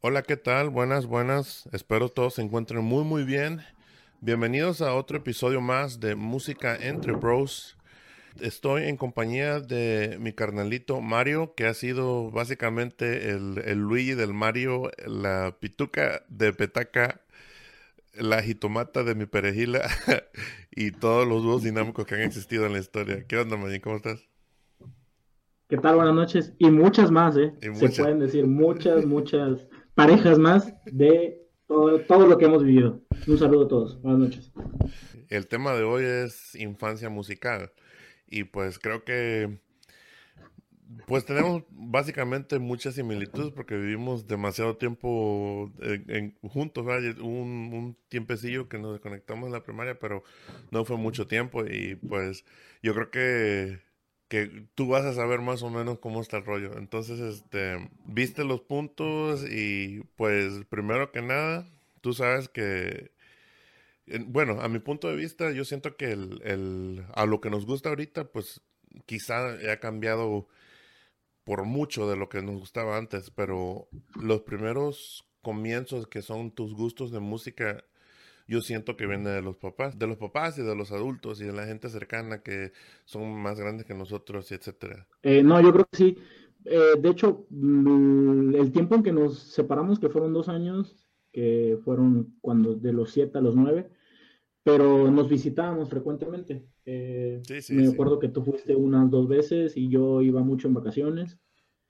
Hola, ¿qué tal? Buenas, buenas. Espero todos se encuentren muy, muy bien. Bienvenidos a otro episodio más de Música entre Bros. Estoy en compañía de mi carnalito Mario, que ha sido básicamente el, el Luigi del Mario, la pituca de petaca, la jitomata de mi perejila y todos los dúos dinámicos que han existido en la historia. ¿Qué onda, Magín? ¿Cómo estás? ¿Qué tal? Buenas noches. Y muchas más, ¿eh? Y Se pueden decir muchas, muchas parejas más de todo, lo que hemos vivido. Un saludo a todos. Buenas noches. El tema de hoy es infancia musical. Y pues creo que pues tenemos básicamente muchas similitudes porque vivimos demasiado tiempo en- juntos, ¿verdad? Un, un tiempecillo que nos desconectamos en la primaria, pero no fue mucho tiempo y pues yo creo que, que tú vas a saber más o menos cómo está el rollo. Entonces, este, viste los puntos y pues primero que nada, tú sabes que en- Bueno, a mi punto de vista, yo siento que el, el- a lo que nos gusta ahorita, pues quizá ha cambiado por mucho de lo que nos gustaba antes, pero los primeros comienzos que son tus gustos de música, yo siento que viene de los papás, de los papás y de los adultos y de la gente cercana que son más grandes que nosotros y etcétera. Eh, no, yo creo que sí. Eh, de hecho, mm, el tiempo en que nos separamos, que fueron dos años, que fueron cuando de los siete a los nueve, pero nos visitábamos frecuentemente. Eh, Sí, sí, me sí. acuerdo que tú fuiste unas dos veces y yo iba mucho en vacaciones.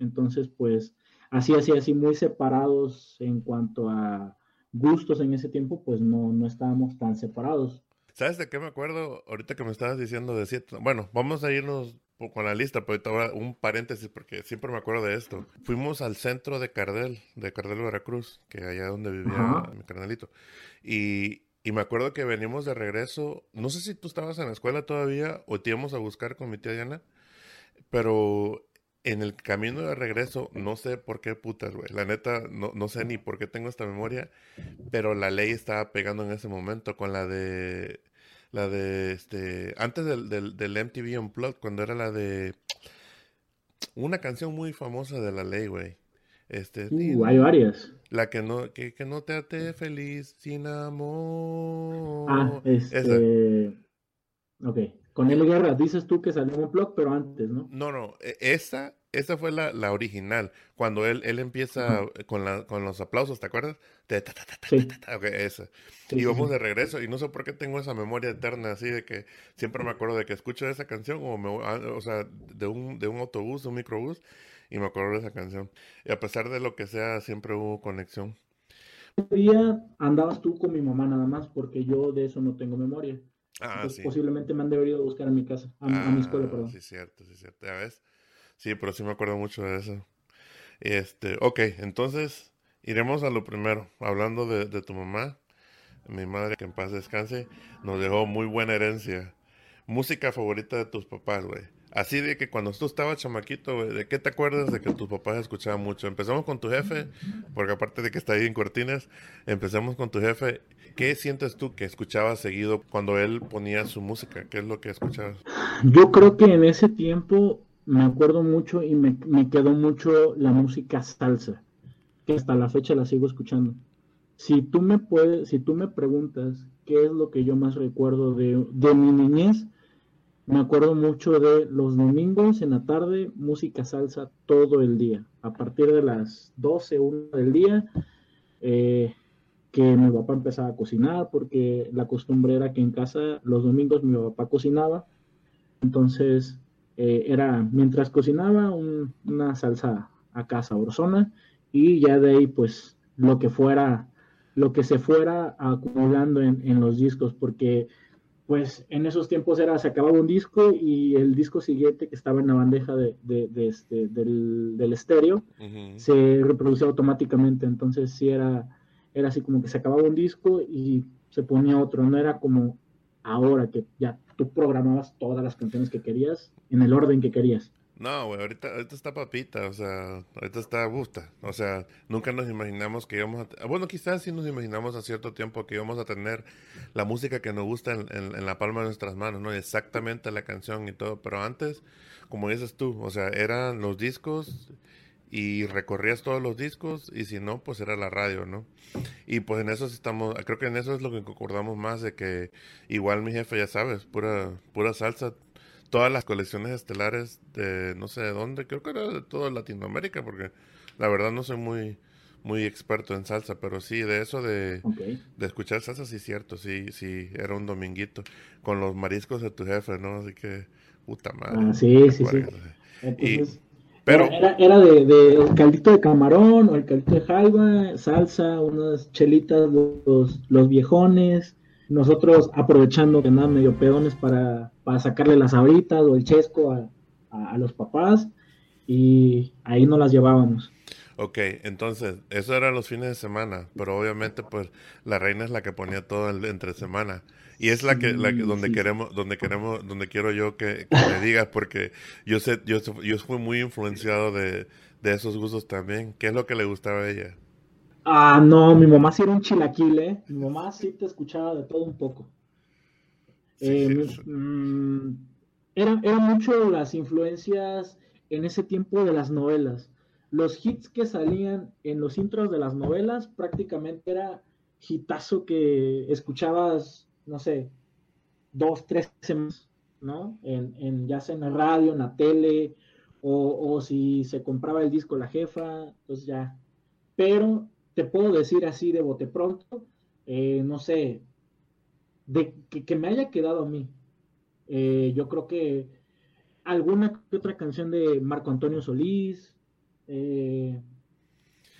Entonces, pues, así, así, así, muy separados en cuanto a gustos en ese tiempo, pues no, no estábamos tan separados. ¿Sabes de qué me acuerdo ahorita que me estabas diciendo de siete? Bueno, vamos a irnos con la lista, pero ahorita un paréntesis porque siempre me acuerdo de esto. Fuimos al centro de Cardel, de Cardel, Veracruz, que allá donde vivía Ajá. mi carnalito. Y, y me acuerdo que venimos de regreso, no sé si tú estabas en la escuela todavía o te íbamos a buscar con mi tía Diana, pero en el camino de regreso, no sé por qué putas, güey. La neta, no, no sé ni por qué tengo esta memoria, pero la ley estaba pegando en ese momento con la de la de este antes del, del, del MTV Unplugged cuando era la de una canción muy famosa de la ley, güey. Este, Uh, hay varias. la que no que, que no te hace feliz sin amor. Ah, Esa. este. Ok. Con el Guerra, dices tú que salió un blog, pero antes, ¿no? No, no, e- esa, esa fue la, la original. Cuando él, él empieza Ajá. con, la, con los aplausos, ¿te acuerdas? Te- ta, ta, ta, ta, Sí. ta, ta, ok, esa. Sí, Y vamos sí. de regreso, y no sé por qué tengo esa memoria eterna así de que siempre me acuerdo de que escucho esa canción, o, me, ah, o sea, de un, de un autobús, un microbús, y me acuerdo de esa canción. Y a pesar de lo que sea, siempre hubo conexión. Día andabas tú con mi mamá nada más, porque yo de eso no tengo memoria. Ah, Entonces, sí. posiblemente me han debido buscar a mi casa, a, mi- a mi escuela, Ah, perdón. sí, cierto, sí, cierto. ¿Ya ves? Sí, pero sí me acuerdo mucho de eso. Este, ok, entonces iremos a lo primero. Hablando de, tu mamá, mi madre, que en paz descanse, nos dejó muy buena herencia. Música favorita de tus papás, güey. Así de que cuando tú estabas chamaquito, güey, ¿de qué te acuerdas de que tus papás escuchaban mucho? Empezamos con tu jefe, porque aparte de que está ahí en Cortinas, empezamos con tu jefe. ¿Qué sientes tú que escuchabas seguido cuando él ponía su música? ¿Qué es lo que escuchabas? Yo creo que en ese tiempo me acuerdo mucho y me, me quedó mucho la música salsa, que hasta la fecha la sigo escuchando. Si tú me puedes, si tú me preguntas qué es lo que yo más recuerdo de, de mi niñez, me acuerdo mucho de los domingos en la tarde, música salsa todo el día. A partir de las 12, 1 del día, eh, que mi papá empezaba a cocinar, porque la costumbre era que en casa los domingos mi papá cocinaba, entonces eh, era mientras cocinaba una salsa acá sabrosona y ya de ahí pues lo que fuera, lo que se fuera acumulando en, en los discos, porque pues en esos tiempos era, se acababa un disco y el disco siguiente que estaba en la bandeja de, este, del, estéreo se reproducía automáticamente, entonces sí era, era así como que se acababa un disco y se ponía otro, no era como ahora que ya tú programabas todas las canciones que querías en el orden que querías. No, güey, ahorita, ahorita está papita, o sea, ahorita está gusta. O sea, nunca nos imaginamos que íbamos a... Bueno, quizás sí nos imaginamos a cierto tiempo que íbamos a tener la música que nos gusta en, la palma de nuestras manos, ¿no? Exactamente la canción y todo. Pero antes, como dices tú, o sea, eran los discos y recorrías todos los discos y si no, pues era la radio, ¿no? Y pues en eso estamos, creo que en eso es lo que concordamos más de que igual mi jefe, ya sabes, pura, pura salsa todas las colecciones estelares de no sé de dónde, creo que era de toda Latinoamérica, porque la verdad no soy muy muy experto en salsa, pero sí, de eso de, de escuchar salsa, sí, cierto, sí, sí, era un dominguito, con los mariscos de tu jefe, ¿no? Así que, puta madre. Ah, sí, sí, sí. Pero, era, era de, de, caldito de camarón o el caldito de jaiba, salsa, unas chelitas, los, los viejones, nosotros aprovechando que andaban medio pedones para, sacarle las abritas o el chesco a, los papás y ahí no las llevábamos. Ok, entonces, eso eran los fines de semana, pero obviamente pues la reina es la que ponía todo el entre semana. Y es la que, la donde queremos, donde queremos, donde quiero yo que, me digas, porque yo sé, yo, yo fui muy influenciado de, de esos gustos también. ¿Qué es lo que le gustaba a ella? Ah, no, mi mamá sí era un chilaquil, ¿eh? Mi mamá sí te escuchaba de todo un poco. Eh, mm, eran, mucho las influencias en ese tiempo de las novelas. Los hits que salían en los intros de las novelas prácticamente era hitazo que escuchabas, no sé, dos, tres semanas, ¿no? En, en, ya sea en la radio, en la tele, o, o si se compraba el disco la jefa, pues ya. Pero te puedo decir así de bote pronto, eh, no sé, de que, me haya quedado a mí. Eh, yo creo que alguna que otra canción de Marco Antonio Solís, eh,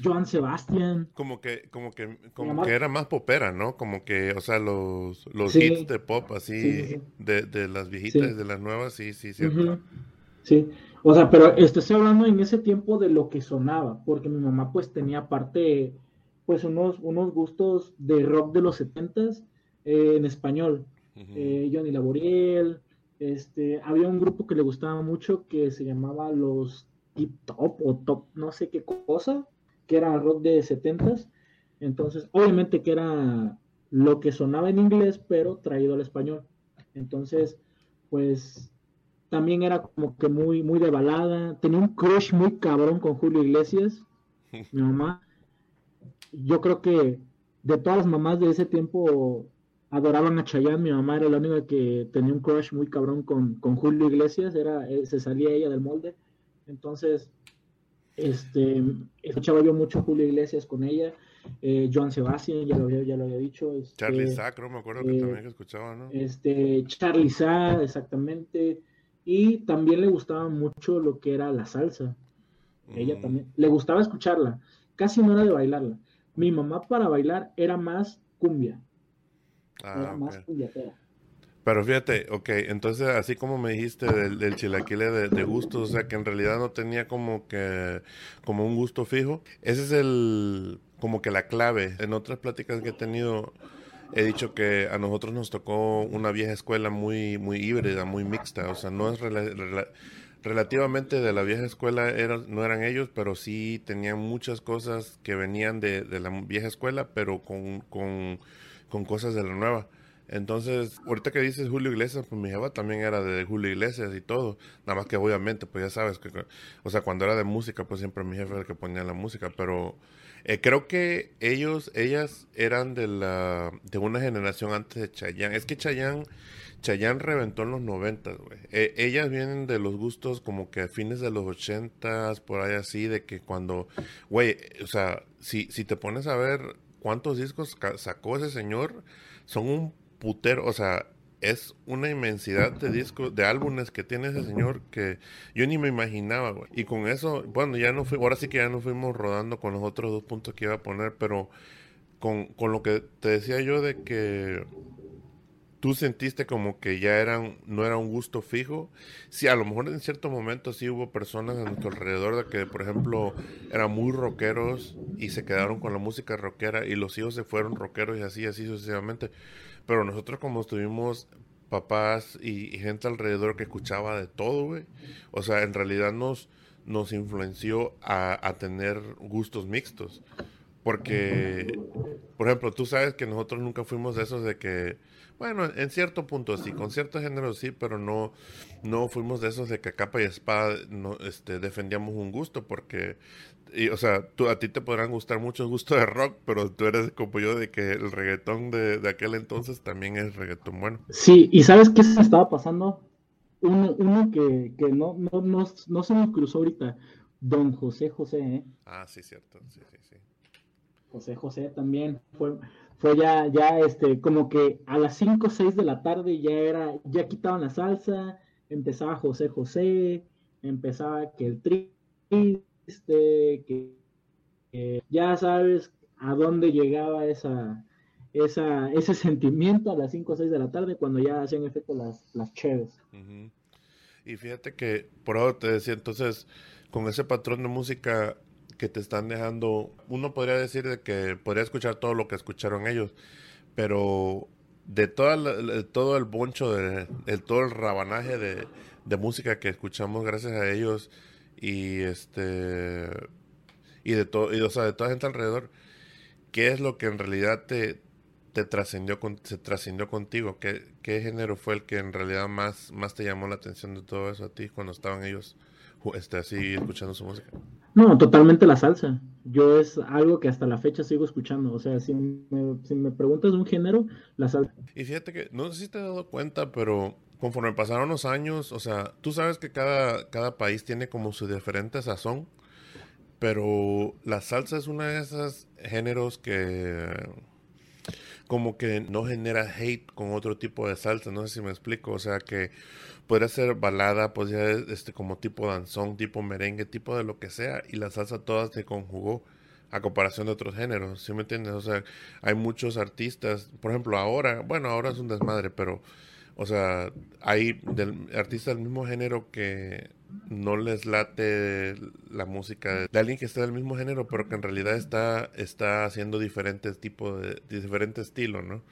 Joan Sebastián. Como que, como que, como que era más popera, ¿no? Como que, o sea, los, los hits de pop así, De, las viejitas, de las nuevas, sí, sí, cierto. Sí, o sea, pero estoy hablando en ese tiempo de lo que sonaba, porque mi mamá pues tenía parte pues unos, unos gustos de rock de los setentas eh, en español. Eh, Johnny Laboriel, este, había un grupo que le gustaba mucho que se llamaba los Tip Top o Top, no sé qué cosa, que era rock de setentas. Entonces, obviamente que era lo que sonaba en inglés, pero traído al español. Entonces, pues también era como que muy, muy de balada. Tenía un crush muy cabrón con Julio Iglesias, mi mamá yo creo que de todas las mamás de ese tiempo adoraban a Chayanne. Mi mamá era la única que tenía un crush muy cabrón con, con Julio Iglesias, era, eh, se salía ella del molde. Entonces, este, escuchaba yo mucho Julio Iglesias con ella. Eh, Joan Sebastián, ya lo había, ya lo había dicho. Este, Charlie Sacro, me acuerdo que eh, también escuchaba, ¿no? Este, Charlie Sa, exactamente. Y también le gustaba mucho lo que era la salsa. Ella mm. también, le gustaba escucharla, casi no era de bailarla mi mamá para bailar era más cumbia. Ah, era más Pero fíjate, ok, entonces así como me dijiste del, del chilaquile de, de gusto, o sea que en realidad no tenía como que, como un gusto fijo, ese es el, como que la clave. En otras pláticas que he tenido, he dicho que a nosotros nos tocó una vieja escuela muy, muy híbrida, muy mixta, o sea, no es relativamente de la vieja escuela no eran ellos, pero sí tenían muchas cosas que venían de, la vieja escuela, pero con, con, cosas de la nueva. Entonces, ahorita que dices Julio Iglesias, pues mi jefa también era de Julio Iglesias y todo. Nada más que obviamente, pues ya sabes, que, o sea, cuando era de música, pues siempre mi jefe era el que ponía la música, pero eh, creo que ellos, ellas eran de la, de una generación antes de Chayanne. Es que Chayanne Chayanne reventó en los 90, güey. E, ellas vienen de los gustos como que a fines de los 80, por ahí así, de que cuando, güey, o sea, si, si te pones a ver cuántos discos sacó ese señor, son un putero, o sea, es una inmensidad de discos, de álbumes que tiene ese señor que yo ni me imaginaba, güey. Y con eso, bueno, ya no fui, ahora sí que ya no fuimos rodando con los otros dos puntos que iba a poner, pero con, con lo que te decía yo de que tú sentiste como que ya eran, no era un gusto fijo. Sí, a lo mejor en cierto momento sí hubo personas a nuestro alrededor de que, por ejemplo, eran muy rockeros y se quedaron con la música rockera y los hijos se fueron rockeros y así, así sucesivamente. Pero nosotros como estuvimos papás y, gente alrededor que escuchaba de todo, güey, o sea, en realidad nos, nos influenció a, a tener gustos mixtos. Porque, por ejemplo, tú sabes que nosotros nunca fuimos de esos de que bueno, en cierto punto sí, con ciertos géneros sí, pero no, no fuimos de esos de que a capa y espada no, este, defendíamos un gusto, porque, y, o sea, tú, a ti te podrán gustar muchos gustos de rock, pero tú eres como yo de que el reggaetón de, de aquel entonces también es reggaetón bueno. Sí, y ¿sabes qué se estaba pasando? Uno, uno que, que no, no, no, no se nos cruzó ahorita, Don José José, ¿eh? Ah, sí, cierto, sí, sí, sí. José José también fue fue ya, ya este, como que a las 5 o 6 de la tarde ya era, ya quitaban la salsa, empezaba José José, empezaba que el triste, que, ya sabes a dónde llegaba esa, esa, ese sentimiento a las 5 o 6 de la tarde cuando ya hacían efecto las, las. Y fíjate que, por ahora te decía, entonces, con ese patrón de música que te están dejando, uno podría decir de que podría escuchar todo lo que escucharon ellos, pero de toda todo el boncho, de, todo el rabanaje de, música que escuchamos gracias a ellos y este y de todo y o sea, de toda gente alrededor, ¿qué es lo que en realidad te, te trascendió con, se trascendió contigo? ¿Qué, ¿Qué género fue el que en realidad más, más te llamó la atención de todo eso a ti cuando estaban ellos este, así escuchando su música? No, totalmente la salsa. Yo es algo que hasta la fecha sigo escuchando. O sea, si me, preguntas un género, la salsa. Y fíjate que, no sé si te has dado cuenta, pero conforme pasaron los años, o sea, tú sabes que cada, cada país tiene como su diferente sazón, pero la salsa es uno de esos géneros que como que no genera hate con otro tipo de salsa, no sé si me explico, o sea que podría ser balada, podría ser este como tipo danzón, tipo merengue, tipo de lo que sea, y la salsa toda se conjugó a comparación de otros géneros, ¿sí me entiendes? O sea, hay muchos artistas, por ejemplo, ahora, bueno, ahora es un desmadre, pero, o sea, hay del, artistas del mismo género que no les late la música de, alguien que está del mismo género, pero que en realidad está, está haciendo diferentes tipos de, diferente estilo, ¿no?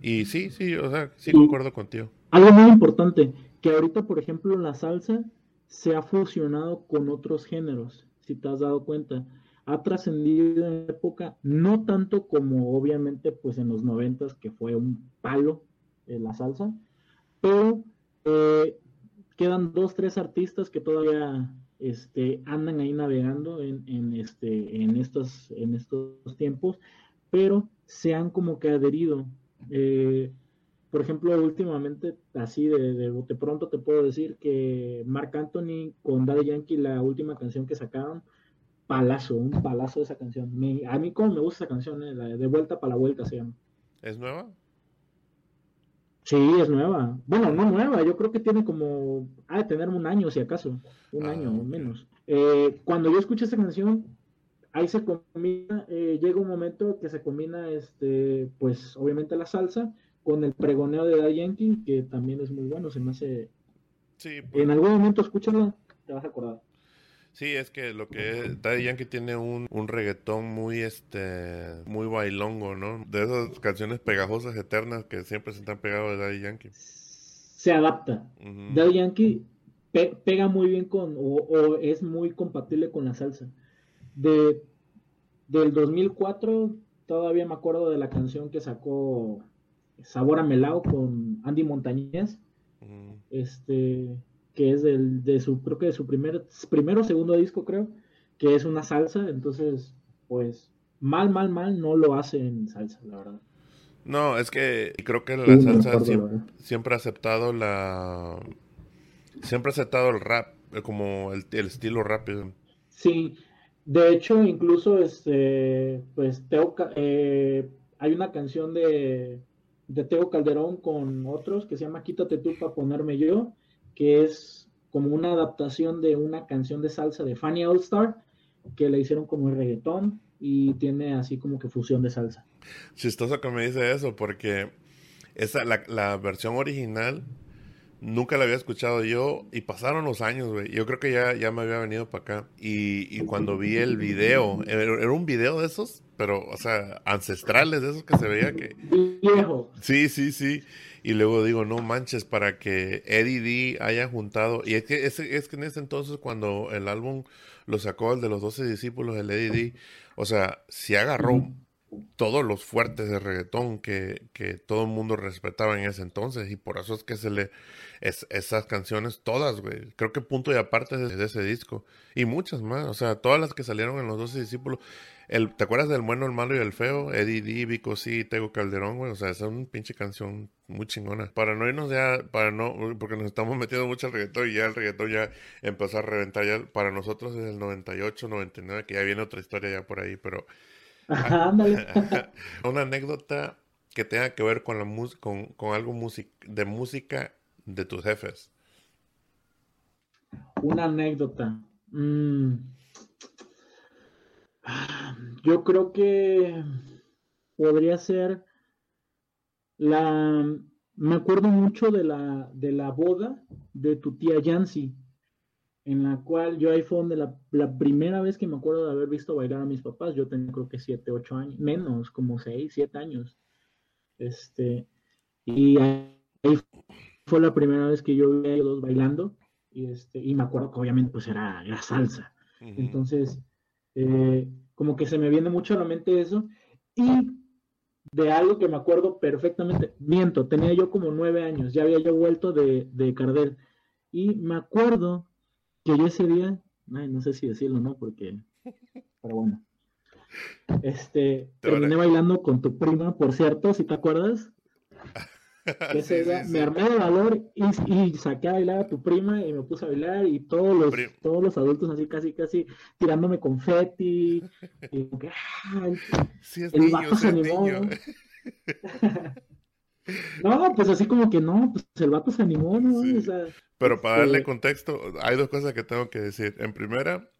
Y sí, sí, o sea, sí concuerdo contigo. Algo muy importante, que ahorita, por ejemplo, la salsa se ha fusionado con otros géneros, si te has dado cuenta. Ha trascendido en época, no tanto como obviamente pues en los noventas, que fue un palo eh, la salsa, pero eh, quedan dos, tres artistas que todavía este, andan ahí navegando en, en, este, en, estos, en estos tiempos, pero se han como que adherido. Eh, por ejemplo, últimamente, así de, de, pronto te puedo decir que Marc Anthony con Daddy Yankee, la última canción que sacaron, palazo, un palazo de esa canción. a mí como me gusta esa canción, eh, de Vuelta para la Vuelta se llama. ¿Es nueva? Sí, es nueva. Bueno, no nueva, yo creo que tiene como, ha de tener un año si acaso, un ah, año o menos. Eh, cuando yo escuché esa canción, ahí se combina, eh, llega un momento que se combina, este, pues obviamente la salsa, con el pregoneo de Daddy Yankee, que también es muy bueno, se me hace... Sí, pues. En algún momento escúchalo, te vas a acordar. Sí, es que lo que es, Daddy Yankee tiene un, un reggaetón muy este muy bailongo, ¿no? De esas canciones pegajosas eternas que siempre se están pegados de Daddy Yankee. Se adapta. Daddy Yankee pega muy bien con o, o, es muy compatible con la salsa. De del 2004 todavía me acuerdo de la canción que sacó Sabor a Melao con Andy Montañez. Este, que es del, de su, creo que de su primer, primero o segundo disco, creo, que es una salsa. Entonces, pues, mal, mal, mal no lo hace en salsa, la verdad. No, es que creo que la salsa siempre, ha aceptado la... Siempre ha aceptado el rap, eh, como el, estilo rápido. Sí, de hecho, incluso, este, pues, Teo, eh, hay una canción de, de Teo Calderón con otros que se llama Quítate tú para ponerme yo, que es como una adaptación de una canción de salsa de Fanny All Star, que le hicieron como el reggaetón y tiene así como que fusión de salsa. Chistoso que me dice eso, porque esa, la, la versión original nunca la había escuchado yo y pasaron los años, güey. Yo creo que ya, ya me había venido para acá. Y, y, cuando vi el video, era un video de esos, pero, o sea, ancestrales de esos que se veía que... Viejo. Sí, sí, sí. Y luego digo, no manches, para que Eddie D haya juntado. Y es que, es, es que en ese entonces, cuando el álbum lo sacó el de los 12 discípulos, el Eddie D, o sea, si agarró todos los fuertes de reggaetón que, que, todo el mundo respetaba en ese entonces y por eso es que se le es, esas canciones todas, güey. Creo que punto y aparte de, ese disco y muchas más, o sea, todas las que salieron en los 12 discípulos. El, ¿Te acuerdas del bueno, el malo y el feo? Eddie D, Vico C, Tego Calderón, güey. O sea, esa es una pinche canción muy chingona. Para no irnos ya, para no, porque nos estamos metiendo mucho al reggaetón y ya el reggaetón ya empezó a reventar ya. Para nosotros es el 98, 99, que ya viene otra historia ya por ahí, pero Una anécdota que tenga que ver con la con, con algo de música de tus jefes. Una anécdota. Mm. Yo creo que podría ser la. Me acuerdo mucho de la, de la boda de tu tía Yancy en la cual yo ahí fue donde la, primera vez que me acuerdo de haber visto bailar a mis papás, yo tenía creo que 7, 8 años, menos, como 6, 7 años. Este, y ahí fue la primera vez que yo vi a ellos bailando, y, este, y me acuerdo que obviamente pues era, la salsa. Entonces, eh, como que se me viene mucho a la mente eso, y de algo que me acuerdo perfectamente, miento, tenía yo como 9 años, ya había yo vuelto de, de Cardel, y me acuerdo que yo ese día, no sé si decirlo, ¿no? Porque, pero bueno. Este, terminé bailando con tu prima, por cierto, si te acuerdas. Ese día me armé de valor y, saqué a bailar a tu prima y me puse a bailar y todos los, todos los adultos así casi casi tirándome confeti y que, sí es el niño, se animó. no, pues así como que no, pues el vato se animó, ¿no? O sea, pero para darle este contexto, hay dos cosas que tengo que decir. En primera,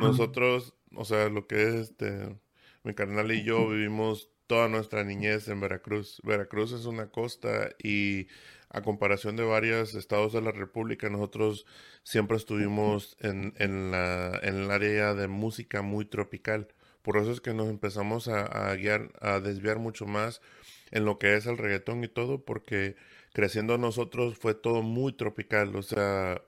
nosotros, o sea, lo que es este, mi carnal y yo vivimos toda nuestra niñez en Veracruz. Veracruz es una costa y a comparación de varios estados de la República, nosotros siempre estuvimos en, en, la, en el área de música muy tropical. Por eso es que nos empezamos a, a guiar, a desviar mucho más en lo que es el reggaetón y todo, porque creciendo nosotros fue todo muy tropical, o sea,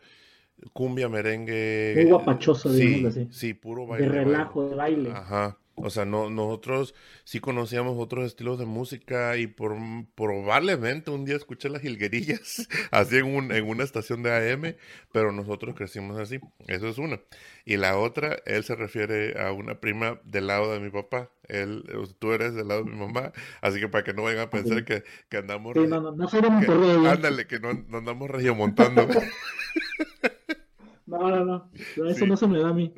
cumbia, merengue. Muy guapachoso, sí, así. Sí, puro baile. De relajo, de baile. Ajá. O sea, no, nosotros sí conocíamos otros estilos de música y por, probablemente un día escuché las jilguerillas así en, un, en una estación de AM, pero nosotros crecimos así. Eso es una. Y la otra, él se refiere a una prima del lado de mi papá. Él, tú eres del lado de mi mamá, así que para que no vayan a pensar que, que andamos... Sí, no, no, no, Ándale, que no, no andamos regiomontando. No, no, no. Eso no se me da a mí.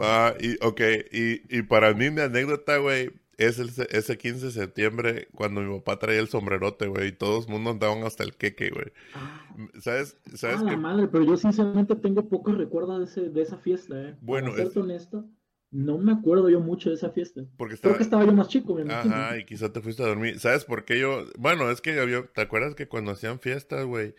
Ah, y, ok, y, y para mí mi anécdota, güey, es el, ese 15 de septiembre cuando mi papá traía el sombrerote, güey, y todos el mundo andaban hasta el queque, güey. Ah. ¿Sabes? ¿Sabes ah, madre, pero yo sinceramente tengo pocos recuerdos de, ese, de esa fiesta, eh. Bueno, Para ser honesto. No me acuerdo yo mucho de esa fiesta. Porque estaba... Creo que estaba yo más chico, me imagino. Ajá, y quizá te fuiste a dormir. ¿Sabes por qué yo? Bueno, es que había... ¿Te acuerdas que cuando hacían fiestas, güey?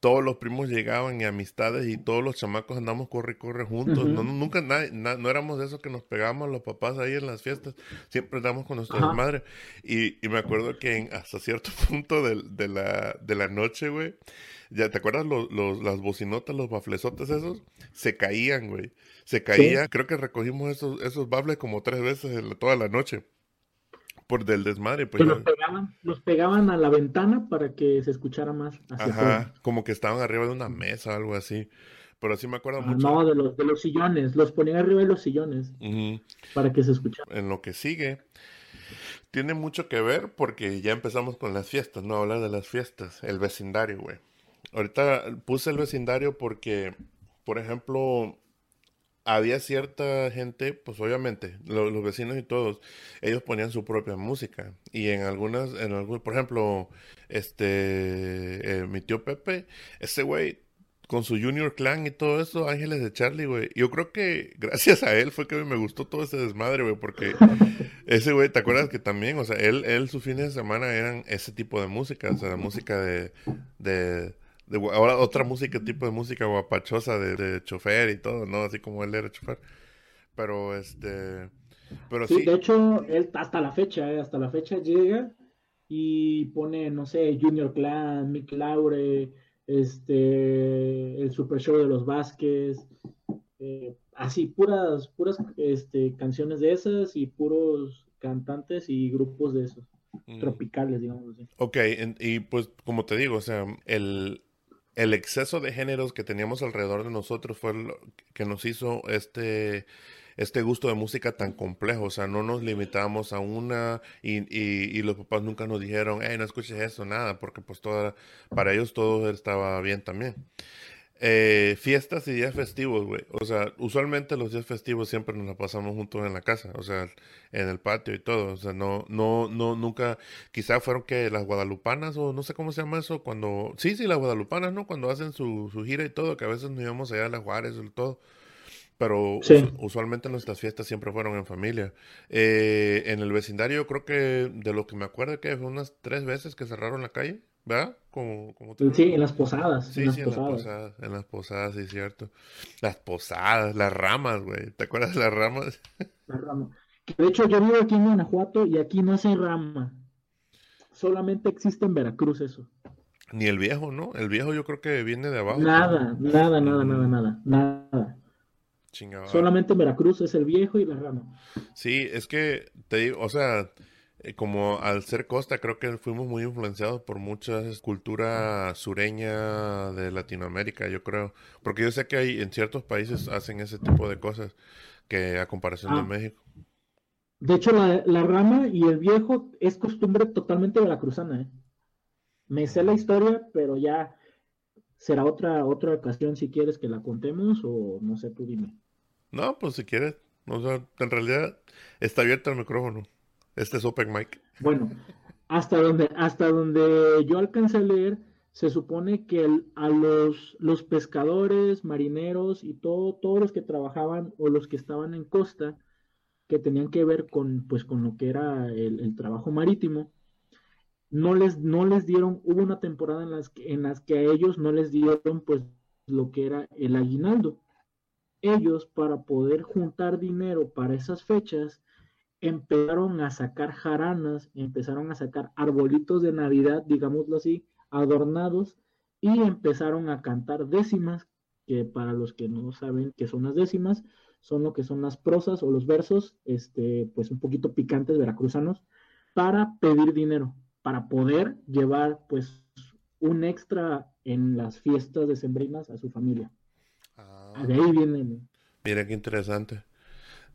Todos los primos llegaban y amistades y todos los chamacos andamos corre y corre juntos. no, nunca, no éramos de esos que nos pegábamos los papás ahí en las fiestas. Siempre estábamos con nuestras madres. Y, y, me acuerdo que hasta cierto punto de, de, la, de la noche, güey, ya te acuerdas los, los, las bocinotas, los baflesotes esos, se caían, güey se caía. Creo que recogimos esos, esos bables como tres veces toda la noche. Por del desmadre. Pues los, pegaban, los pegaban a la ventana para que se escuchara más. Ajá, como que estaban arriba de una mesa, algo así. Pero sí me acuerdo mucho. No, de los, de los sillones. Los ponían arriba de los sillones. Para que se escuchara. En lo que sigue, tiene mucho que ver porque ya empezamos con las fiestas, no hablar de las fiestas, el vecindario, güey. Ahorita puse el vecindario porque, por ejemplo, había cierta gente, pues obviamente, los vecinos y todos, ellos ponían su propia música. Y en algunas, en algún, por ejemplo, este, eh, mi tío Pepe, ese güey, con su Junior Clan y todo eso, Ángeles de Charlie, güey. Yo creo que gracias a él fue que me gustó todo ese desmadre, güey, porque ese güey, ¿te acuerdas que también, o sea, él, él, sus fines de semana eran ese tipo de música, o sea, la música de, de ahora otra música, tipo de música guapachosa de, chofer y todo, ¿no? Así como él era chofer. Pero este. Pero sí, De hecho, él hasta la fecha, eh, hasta la fecha llega y pone, no sé, Junior Clan, Mick Laure, este, el Super Show de los Vázquez, eh, así, puras, puras este, canciones de esas y puros cantantes y grupos de esos, mm. tropicales, digamos así. Ok, y pues como te digo, o sea, el, el exceso de géneros que teníamos alrededor de nosotros fue lo que nos hizo este, este gusto de música tan complejo. O sea, no nos limitábamos a una y, y, los papás nunca nos dijeron, hey, no escuches eso, nada, porque pues toda, para ellos todo estaba bien también. Eh, fiestas y días festivos, güey. O sea, usualmente los días festivos siempre nos la pasamos juntos en la casa, o sea, en el patio y todo. O sea, no, no, no, nunca, quizá fueron que las guadalupanas o no sé cómo se llama eso, cuando, sí, sí, las guadalupanas, ¿no? Cuando hacen su, su gira y todo, que a veces nos íbamos allá a las Juárez y todo. Pero usualmente nuestras fiestas siempre fueron en familia. Eh, en el vecindario, creo que de lo que me acuerdo, que fue unas tres veces que cerraron la calle. ¿Verdad? Como, como sí, en las posadas. Sí, en sí, las posadas. en las posadas, sí, cierto. Las posadas, las ramas, güey. ¿Te acuerdas de las ramas? Las ramas. De hecho, yo vivo aquí en Guanajuato y aquí no hace rama. Solamente existe en Veracruz eso. Ni el viejo, ¿no? El viejo yo creo que viene de abajo. Nada, nada, nada, nada, nada, nada. Chingada. Solamente en Veracruz es el viejo y la rama. Sí, es que te digo, o sea, como al ser costa, creo que fuimos muy influenciados por mucha cultura sureña de Latinoamérica, yo creo. Porque yo sé que hay en ciertos países hacen ese tipo de cosas que a comparación de ah. México. De hecho, la, rama y el viejo es costumbre totalmente veracruzana. ¿eh? Me sé la historia, pero ya será otra, otra ocasión si quieres que la contemos o no sé, tú dime. No, pues si quieres. O sea, en realidad está abierto el micrófono. Este es Open Mic. Bueno, hasta donde, hasta donde yo alcancé a leer, se supone que a los, los pescadores, marineros y todo, todos los que trabajaban o los que estaban en costa, que tenían que ver con, pues, con lo que era el, trabajo marítimo, no les, no les dieron, hubo una temporada en las, que, en las que a ellos no les dieron pues lo que era el aguinaldo. Ellos para poder juntar dinero para esas fechas empezaron a sacar jaranas, empezaron a sacar arbolitos de Navidad, digámoslo así, adornados, y empezaron a cantar décimas, que para los que no saben qué son las décimas, son lo que son las prosas o los versos, este, pues un poquito picantes veracruzanos, para pedir dinero, para poder llevar pues un extra en las fiestas decembrinas a su familia. Ah, de ahí viene. Mira qué interesante.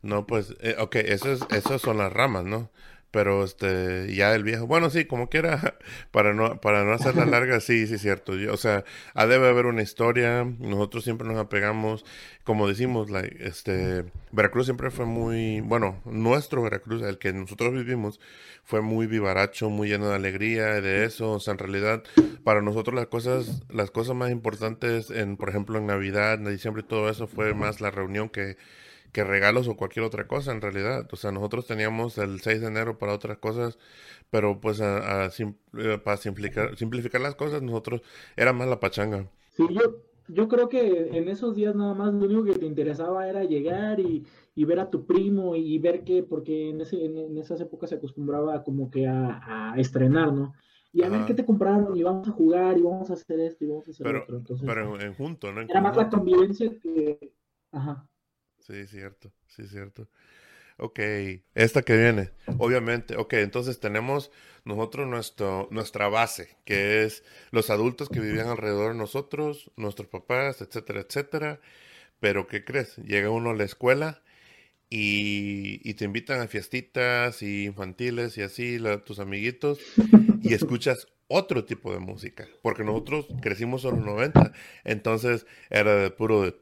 No, pues, eh, ok, eso es, esas son las ramas, ¿no? Pero este, ya el viejo, bueno, sí, como quiera, para no, para no hacerla larga, sí, sí, cierto. o sea, ha debe haber una historia, nosotros siempre nos apegamos, como decimos, este, Veracruz siempre fue muy, bueno, nuestro Veracruz, el que nosotros vivimos, fue muy vivaracho, muy lleno de alegría, de eso, o sea, en realidad, para nosotros las cosas, las cosas más importantes, en, por ejemplo, en Navidad, en diciembre y todo eso, fue más la reunión que que regalos o cualquier otra cosa en realidad. O sea, nosotros teníamos el 6 de enero para otras cosas, pero pues a, eh, para simplificar, simplificar las cosas, nosotros era más la pachanga. Sí, yo, yo creo que en esos días nada más lo único que te interesaba era llegar y, ver a tu primo y ver que, porque en, ese, en, esas épocas se acostumbraba como que a, estrenar, ¿no? Y a ver qué te compraron y vamos a jugar y vamos a hacer esto y vamos a hacer otro. Entonces, pero en, junto, ¿no? era más la convivencia que... Ajá. Sí, cierto, sí, cierto. Ok, esta que viene, obviamente, ok, entonces tenemos nosotros nuestro, nuestra base, que es los adultos que vivían alrededor de nosotros, nuestros papás, etcétera, etcétera. Pero, ¿qué crees? Llega uno a la escuela y, te invitan a fiestitas y infantiles y así, tus amiguitos, y escuchas otro tipo de música, porque nosotros crecimos en los 90, entonces era de puro de...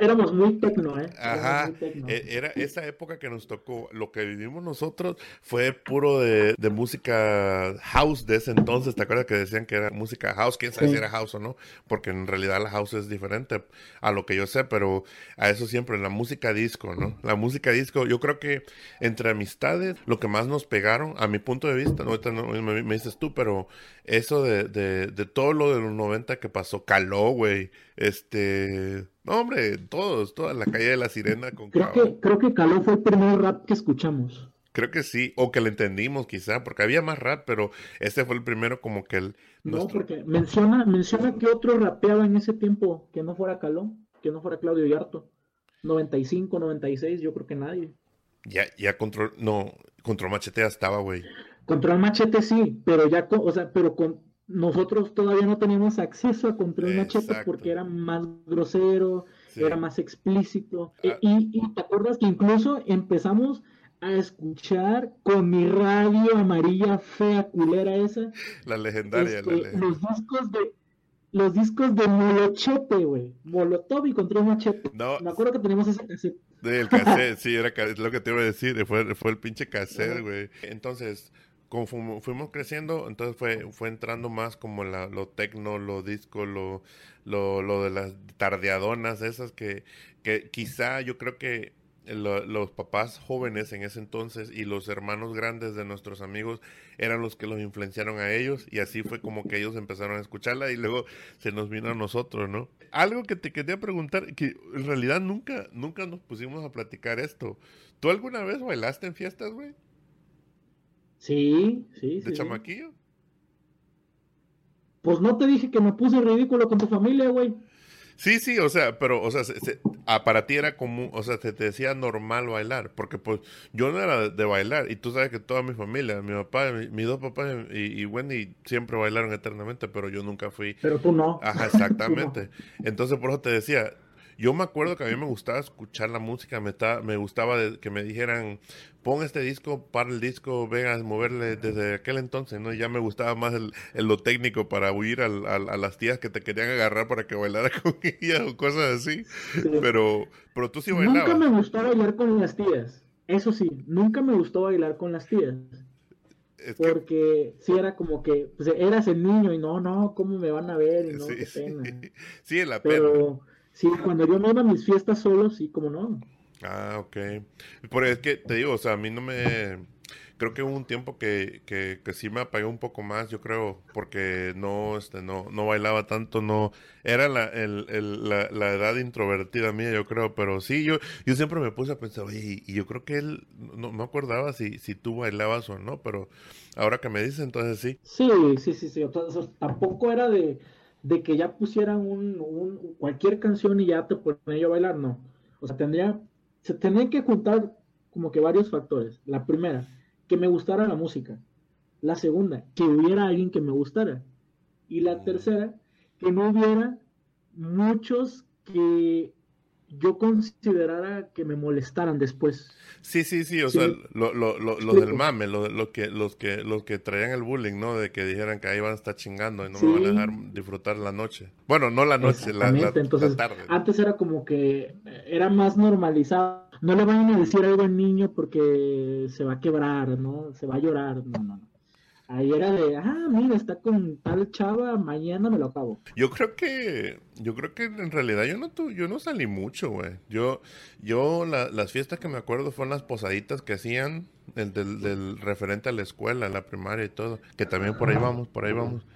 éramos muy tecno, ¿eh? Ajá, e, era esa época que nos tocó, lo que vivimos nosotros fue puro de, de música house de ese entonces, ¿te acuerdas que decían que era música house? ¿Quién sabe si era house o no? Porque en realidad la house es diferente a lo que yo sé, pero a eso siempre, la música disco, ¿no? La música disco, yo creo que entre amistades, lo que más nos pegaron, a mi punto de vista, no, me, dices tú, pero eso de, de, todo lo de los 90 que pasó, caló, güey, este, no, hombre, todos, toda la calle de la sirena con creo que Creo que caló fue el primer rap que escuchamos. Creo que sí, o que lo entendimos quizá, porque había más rap, pero este fue el primero como que el... No, porque menciona, menciona que otro rapeaba en ese tiempo, que no fuera Caló, que no fuera Claudio Yarto. 95, 96, yo creo que nadie. Ya, ya control, no, control machete ya estaba, güey. Control machete sí, pero ya, o sea, pero con nosotros todavía no teníamos acceso a control machete porque era más grosero, era más explícito. Ah. y, te acuerdas que incluso empezamos a escuchar con mi radio amarilla fea culera esa. La legendaria, la este, Los discos de los discos de Molochete, güey. Molotov y Control Machete. No. Me acuerdo que teníamos ese cassette. El cassette, sí, era lo que te iba a decir, fue, fue el pinche cassette, güey. Entonces, como fuimos creciendo, entonces fue, fue entrando más como la, lo tecno, lo disco, lo, lo, lo de las tardeadonas, esas que, que quizá yo creo que los papás jóvenes en ese entonces y los hermanos grandes de nuestros amigos eran los que los influenciaron a ellos y así fue como que ellos empezaron a escucharla y luego se nos vino a nosotros, ¿no? Algo que te quería preguntar, que en realidad nunca, nunca nos pusimos a platicar esto. ¿Tú alguna vez bailaste en fiestas, güey? Sí, sí, ¿De chamaquillo? Pues no te dije que me puse ridículo con tu familia, güey. Sí, sí, o sea, pero, o sea, ah, para ti era común, o sea, se te decía normal bailar, porque pues yo no era de bailar, y tú sabes que toda mi familia, mi papá, mis dos papás y, Wendy siempre bailaron eternamente, pero yo nunca fui. Pero tú no. Ajá, exactamente. Entonces, por eso te decía, yo me acuerdo que a mí me gustaba escuchar la música, me, me gustaba que me dijeran, pon este disco, para el disco, venga a moverle desde aquel entonces, ¿no? ya me gustaba más el, lo técnico para huir a las tías que te querían agarrar para que bailara con ellas o cosas así. Pero, pero tú sí bailabas. Nunca me gustó bailar con las tías. Eso sí, nunca me gustó bailar con las tías. porque si era como que pues, eras el niño y no, no, ¿cómo me van a ver? Y no, sí, qué pena. Sí, sí la pena. Pero Sí, cuando yo me iba a mis fiestas solo, sí, como no. Ah, ok. Por es que te digo, o sea, a mí no me... Creo que hubo un tiempo que, que, que sí me apagué un poco más, yo creo, porque no, este, no, no bailaba tanto, no... Era la, el, el, la, la, edad introvertida mía, yo creo, pero sí, yo, yo siempre me puse a pensar, oye, y yo creo que él, no me acordaba si, si tú bailabas o no, pero ahora que me dices, entonces sí. Sí, sí, sí, sí, tampoco era de de que ya pusieran un, cualquier canción y ya te yo a bailar, no. O sea, tendría, se tendrían que juntar como que varios factores. La primera, que me gustara la música. La segunda, que hubiera alguien que me gustara. Y la tercera, que no hubiera muchos que yo considerara que me molestaran después. Sí, sí, sí, o sea, lo, lo, lo, lo del mame, lo, que, los que, los que traían el bullying, ¿no? De que dijeran que ahí van a estar chingando y no me van a dejar disfrutar la noche. Bueno, no la noche, la, Entonces, tarde. Antes era como que era más normalizado. No le vayan a decir algo al niño porque se va a quebrar, ¿no? Se va a llorar. No, no, no. Ahí era de, ah, mira, está con tal chava, mañana me lo acabo. Yo creo que, yo creo que en realidad yo no, tu, yo no salí mucho, güey. Yo, yo, las fiestas que me acuerdo fueron las posaditas que hacían del, del, referente a la escuela, la primaria y todo. Que también por ahí vamos, por ahí vamos.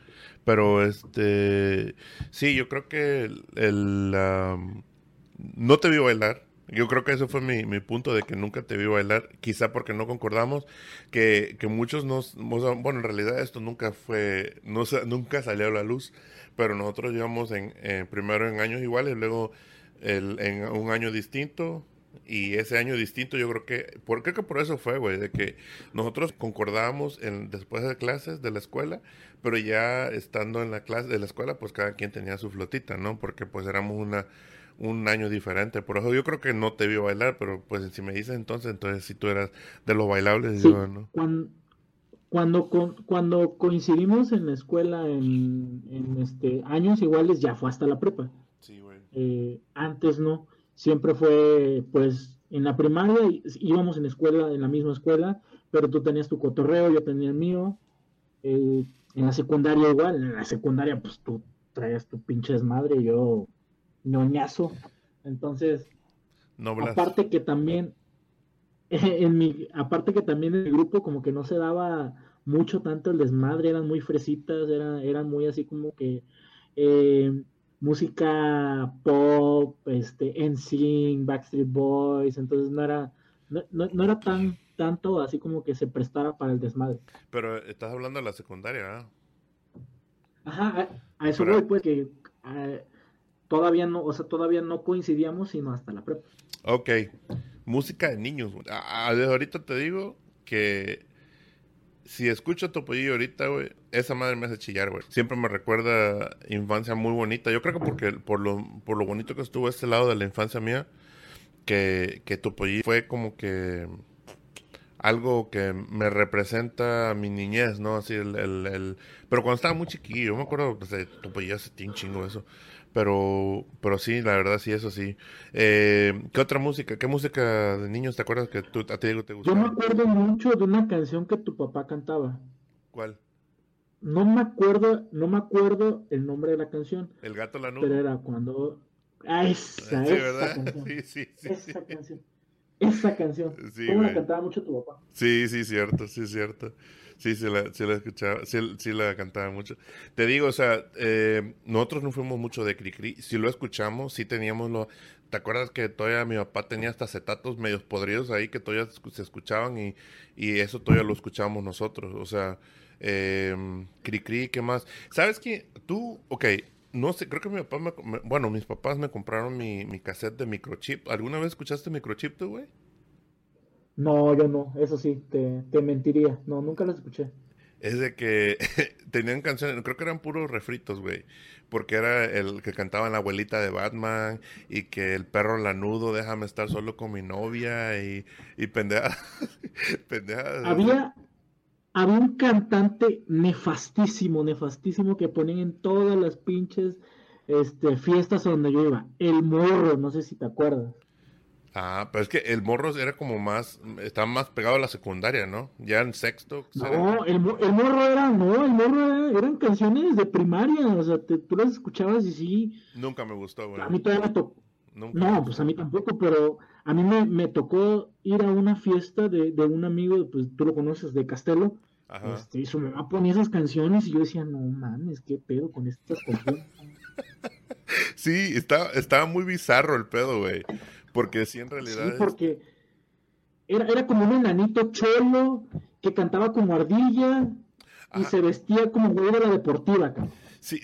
Pero este, sí, yo creo que el, no te vi bailar yo creo que ese fue mi, mi, punto de que nunca te vi bailar, quizá porque no concordamos, que, que muchos nos, bueno, en realidad esto nunca fue, no, nunca salió a la luz, pero nosotros llevamos en, primero en años iguales, luego el, en un año distinto, Y ese año distinto, yo creo que, por, creo que por eso fue, güey, de que nosotros concordábamos en, después de clases de la escuela, pero ya estando en la clase de la escuela, pues cada quien tenía su flotita, ¿no? Porque pues éramos una, un año diferente. Por eso yo creo que no te vi bailar, pero pues si me dices entonces, entonces si tú eras de los bailables, yo, ¿no? Cuando, cuando, cuando coincidimos en la escuela en, en, este, años iguales, ya fue hasta la prepa. Sí, güey. Eh, antes no siempre fue, pues, en la primaria íbamos en escuela, en la misma escuela, pero tú tenías tu cotorreo, yo tenía el mío. Eh, en la secundaria igual, en la secundaria, pues tú traías tu pinche desmadre, yo ñoñazo. Entonces, aparte que también, en mi, aparte que también en el grupo como que no se daba mucho tanto el desmadre, eran muy fresitas, eran, eran muy así como que eh, música pop, este, NSYNC, Backstreet Boys, entonces no era, no, era tan tanto así como que se prestara para el desmadre. Pero estás hablando de la secundaria, ¿ah? Ajá, a, eso voy, pues que todavía no, o sea, todavía no coincidíamos sino hasta la prepa. Ok, música de niños. Desde ahorita te digo que si escucho Topollillo ahorita, güey, esa madre me hace chillar, güey. Siempre me recuerda infancia muy bonita. Yo creo que porque por lo, por lo bonito que estuvo este lado de la infancia mía, que, que fue como que algo que me representa mi niñez, ¿no? Así el, el, Pero cuando estaba muy chiquillo, yo me acuerdo pues, de Topollillo hace un chingo eso. Pero, pero sí, la verdad sí, eso sí. Eh, ¿Qué otra música? ¿Qué música de niños te acuerdas que tú, a ti te gustaba? Yo me acuerdo mucho de una canción que tu papá cantaba. ¿Cuál? No me acuerdo, no me acuerdo el nombre de la canción. El gato la Pero era cuando... Ah, esa, sí, esa canción. Sí, sí, sí. Esa canción. Esa canción. ¿Cómo la cantaba mucho tu papá? Sí, sí, cierto, sí, cierto. Sí, sí la, sí la escuchaba, sí, sí, la cantaba mucho. Te digo, o sea, eh, nosotros no fuimos mucho de Cricri. Si lo escuchamos, sí teníamos lo... ¿Te acuerdas que todavía mi papá tenía hasta acetatos medios podridos ahí que todavía se escuchaban y, y eso todavía lo escuchábamos nosotros? O sea, eh, Cricri, ¿qué más? ¿Sabes qué? Tú, ok, no sé, creo que mi papá me, Bueno, mis papás me compraron mi, mi cassette de microchip. ¿Alguna vez escuchaste microchip tú, güey? No, yo no, eso sí, te, te mentiría. No, nunca lo escuché. Es de que tenían canciones, creo que eran puros refritos, güey. Porque era el que cantaba la abuelita de Batman y que el perro lanudo, déjame estar solo con mi novia y, y pendejadas. Había, había un cantante nefastísimo, nefastísimo que ponían en todas las pinches este, fiestas donde yo iba. El morro, no sé si te acuerdas. Ah, pero es que el morro era como más, estaba más pegado a la secundaria, ¿no? Ya en sexto. No, el, el, morro era, no, el morro era, eran canciones de primaria, o sea, tú las escuchabas y sí. Nunca me gustó, güey. A mí todavía me tocó. No, pues a mí tampoco, pero a mí me, me tocó ir a una fiesta de, de, un amigo, pues tú lo conoces, de Castelo. Ajá. Este, y su mamá ponía esas canciones y yo decía, no mames, qué pedo con estas canciones. sí, estaba, estaba muy bizarro el pedo, güey. Porque sí, en realidad. Sí, porque era, era como un enanito cholo que cantaba como ardilla y se vestía como güey de la deportiva, cabrón. Sí.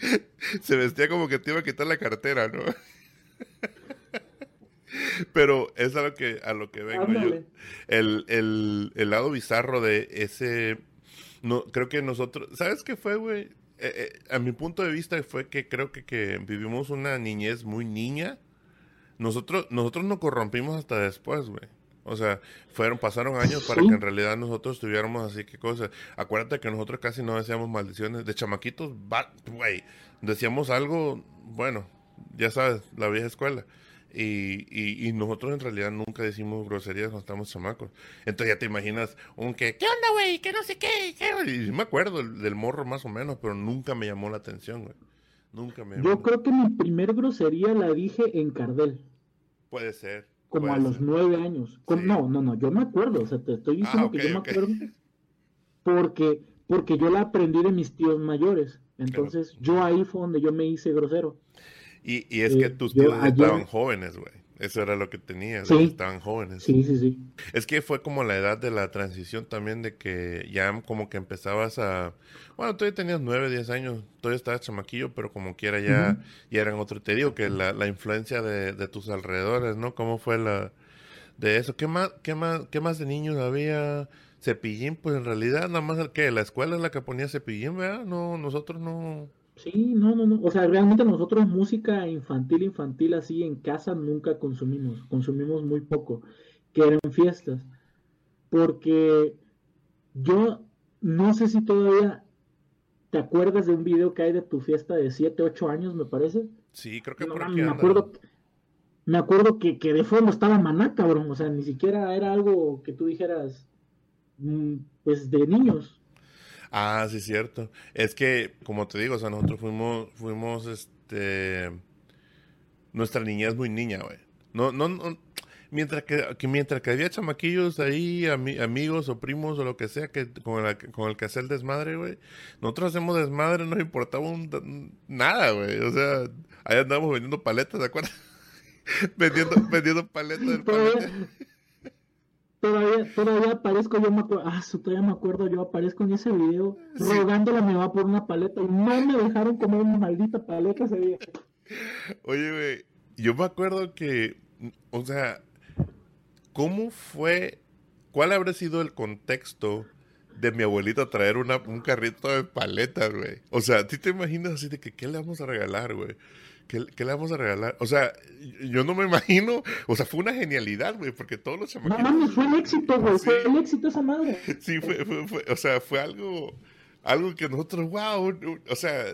se vestía como que te iba a quitar la cartera, ¿no? Pero es a lo que, a lo que vengo yo. El, el, el, lado bizarro de ese. No, creo que nosotros. ¿Sabes qué fue, güey? Eh, eh, a mi punto de vista fue que creo que, que vivimos una niñez muy niña. Nosotros, nosotros nos corrompimos hasta después, güey. O sea, fueron, pasaron años para que en realidad nosotros tuviéramos así que cosas. Acuérdate que nosotros casi no decíamos maldiciones. De chamaquitos, güey, decíamos algo, bueno, ya sabes, la vieja escuela. Y, y, nosotros en realidad nunca decimos groserías cuando estamos chamacos. Entonces ya te imaginas un que, ¿qué onda, güey? Que no sé qué. Y me acuerdo del, morro más o menos, pero nunca me llamó la atención, güey. Nunca me Yo creo que mi primer grosería la dije en Cardel. Puede ser. Como a los nueve años. No, no, no, yo me acuerdo. O sea, te estoy diciendo ah, que yo me acuerdo. Porque, porque yo la aprendí de mis tíos mayores. Entonces, yo ahí fue donde yo me hice grosero. Y, y es que eh, tus tíos estaban jóvenes, güey. Eso era lo que tenía, Sí. estaban jóvenes. Sí, sí, sí. Es que fue como la edad de la transición también, de que ya como que empezabas a... Bueno, todavía tenías 9, 10 años, todavía estabas chamaquillo, pero como quiera ya, Ujú. ya eran otro. Te digo que la, la influencia de, de tus alrededores, ¿no? ¿Cómo fue la de eso? ¿Qué más, qué más, qué más de niños había? Cepillín, pues en realidad nada más el que la escuela es la que ponía cepillín, ¿verdad? No, nosotros no... Sí, no, no, no. O sea, realmente nosotros música infantil, infantil, así en casa nunca consumimos. Consumimos muy poco, que eran fiestas. Porque yo no sé si todavía te acuerdas de un video que hay de tu fiesta de 7, 8 años, me parece. Sí, creo que No por mames, aquí me anda. acuerdo, me acuerdo que, que de fondo estaba Maná, cabrón. O sea, ni siquiera era algo que tú dijeras, mm, pues de niños. Ah, sí, cierto. Es que, como te digo, o sea, nosotros fuimos, fuimos, este, nuestra niña es muy niña, güey. No, no, no, mientras que, que mientras que había chamaquillos ahí, ami- amigos o primos o lo que sea, que con, la- con el que hacer desmadre, güey. Nosotros hacemos desmadre, no nos importaba un, nada, güey. O sea, ahí andamos vendiendo paletas, ¿de acuerdo? vendiendo, vendiendo paletas del palete. Todavía, todavía, aparezco, yo me acuerdo, ah, su- todavía me acuerdo, yo aparezco en ese video Sí. rogándole me va por una paleta y no me dejaron comer una maldita paleta ese día. Oye, güey, yo me acuerdo que, o sea, ¿cómo fue, cuál habrá sido el contexto de mi abuelita traer una, un carrito de paletas, güey? O sea, ¿tú te imaginas así de que qué le vamos a regalar, güey? ¿Qué, qué le vamos a regalar? O sea, yo no me imagino, o sea, fue una genialidad, güey, porque todos los No chamaquitos... mames, fue el éxito, güey, fue Sí. el éxito esa madre. Sí, fue, fue, fue- o sea, fue algo, algo que nosotros, wow, o sea,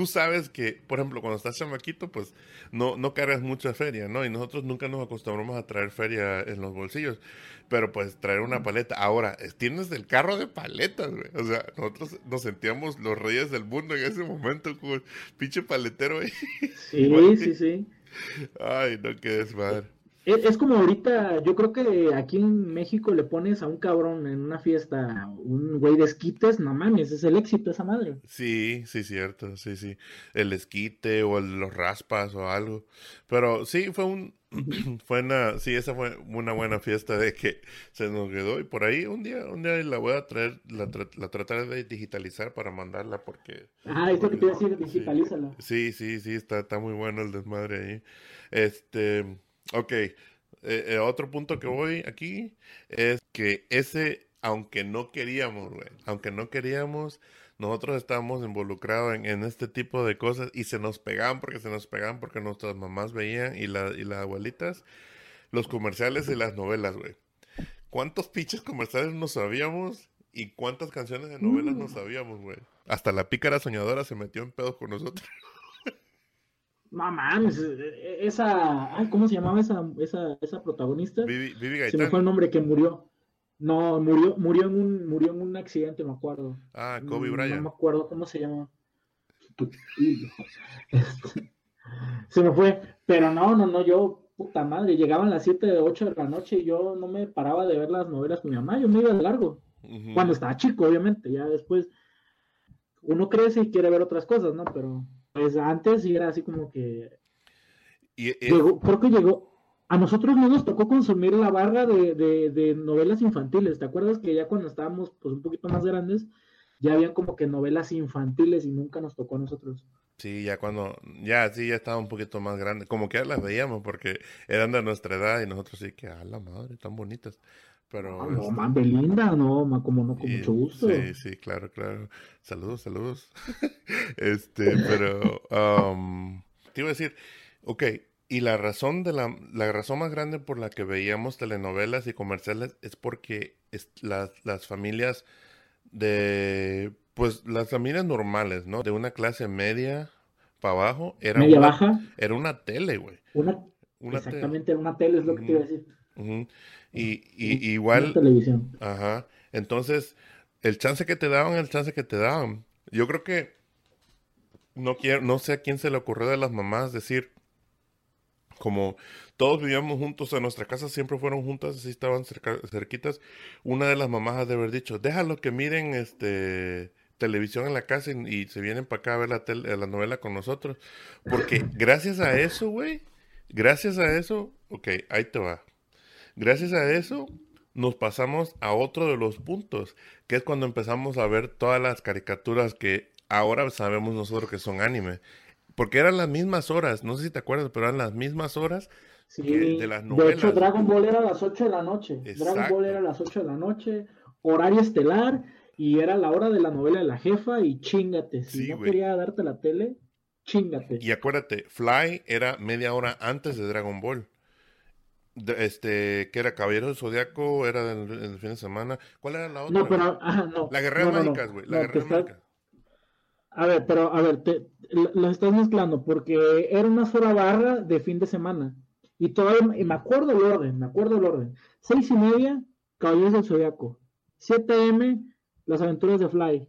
tú sabes que, por ejemplo, cuando estás chamaquito, pues no, no cargas mucha feria, ¿no? Y nosotros nunca nos acostumbramos a traer feria en los bolsillos, pero pues traer una paleta. Ahora, es- tienes el carro de paletas, güey. O sea, nosotros nos sentíamos los reyes del mundo en ese momento, como el pinche paletero ahí. Sí, sí, sí. Ay, no, qué desmadre. Es, es como ahorita, yo creo que aquí en México le pones a un cabrón en una fiesta, un güey de esquites, no mames, es el éxito esa madre. Sí, sí, cierto, sí, sí. El esquite o el- los raspas o algo. Pero sí, fue un, fue una, sí, esa fue una buena fiesta de que se nos quedó y por ahí un día, un día la voy a traer, la, tra- la trataré de digitalizar para mandarla porque Ah, esto que te iba a decir, digitalízala. sí, sí, sí, está, está muy bueno el desmadre ahí. Este, ok, eh, eh, otro punto que voy aquí es que ese, aunque no queríamos, güey, aunque no queríamos, nosotros estábamos involucrados en, en este tipo de cosas y se nos pegaban porque se nos pegaban porque nuestras mamás veían y, la, y las abuelitas los comerciales y las novelas, güey. ¿Cuántos pinches comerciales no sabíamos y cuántas canciones de novelas no Mm. sabíamos, güey? Hasta la pícara soñadora se metió en pedos con nosotros. No mames, e- e- esa, ay, ¿cómo se llamaba esa, esa, esa protagonista? Vivi, Vivi Se me fue el nombre que murió. No, murió, murió en un, murió en un accidente, me acuerdo. Ah, Kobe Mm, No Bryant. me acuerdo cómo se llama. Este, Se me fue. Pero no, no, no, yo, puta madre, llegaban las 7, 8 de la noche y yo no me paraba de ver las novelas con mi mamá, yo me iba de largo. Cuando estaba chico, obviamente, ya después uno crece y quiere ver otras cosas, ¿no? Pero pues antes sí era así como que Y, eh, llegó, creo que llegó, a nosotros no nos tocó consumir la barra de, de, de novelas infantiles, ¿te acuerdas que ya cuando estábamos pues un poquito más grandes, ya habían como que novelas infantiles y nunca nos tocó a nosotros? sí, ya cuando, ya, sí, ya estaba un poquito más grande. Como que ya las veíamos porque eran de nuestra edad y nosotros sí que, a la madre, tan bonitas. Pero, Ah, no, este, man, Belinda, no, ma, como no, con y- mucho gusto. Sí, sí, claro, claro. Saludos, saludos. Este, pero, um, te iba a decir, ok, y la razón de la, la razón más grande por la que veíamos telenovelas y comerciales es porque es- las, las familias de, pues, las familias normales, ¿no? De una clase media para abajo, era Media una, baja, era una tele, güey. una, Una tele. exactamente, era una tele, es lo que te iba a decir. Ujú. Y, y igual, televisión. Ajá. Entonces, el chance que te daban, el chance que te daban. Yo creo que no quiero, no sé a quién se le ocurrió de las mamás decir, como todos vivíamos juntos, en nuestra casa siempre fueron juntas, así estaban cerca- cerquitas. Una de las mamás ha de haber dicho, déjalo que miren este televisión en la casa y, y se vienen para acá a ver la, tel- la novela con nosotros. Porque gracias a eso, güey, Gracias a eso, ok, ahí te va. Gracias a eso, nos pasamos a otro de los puntos, que es cuando empezamos a ver todas las caricaturas que ahora sabemos nosotros que son anime. Porque eran las mismas horas, no sé si te acuerdas, pero eran las mismas horas de las novelas. De hecho, Dragon Ball era a las 8 de la noche. Dragon Ball era a las 8 de la noche, horario estelar, y era la hora de la novela de la jefa, y chingate. Si no quería darte la tele, chingate. Y acuérdate, Fly era media hora antes de Dragon Ball este, que era Caballero del Zodiaco, era del, fin de semana. ¿Cuál era la otra? No, pero, no. La Guerrera Mágicas, güey. La Guerrera A ver, pero, a ver, te, lo estás mezclando porque era una sola barra de fin de semana. Y todavía, y me acuerdo el orden, me acuerdo el orden. Seis y media, Caballeros del Zodiaco. 7 M, Las Aventuras de Fly.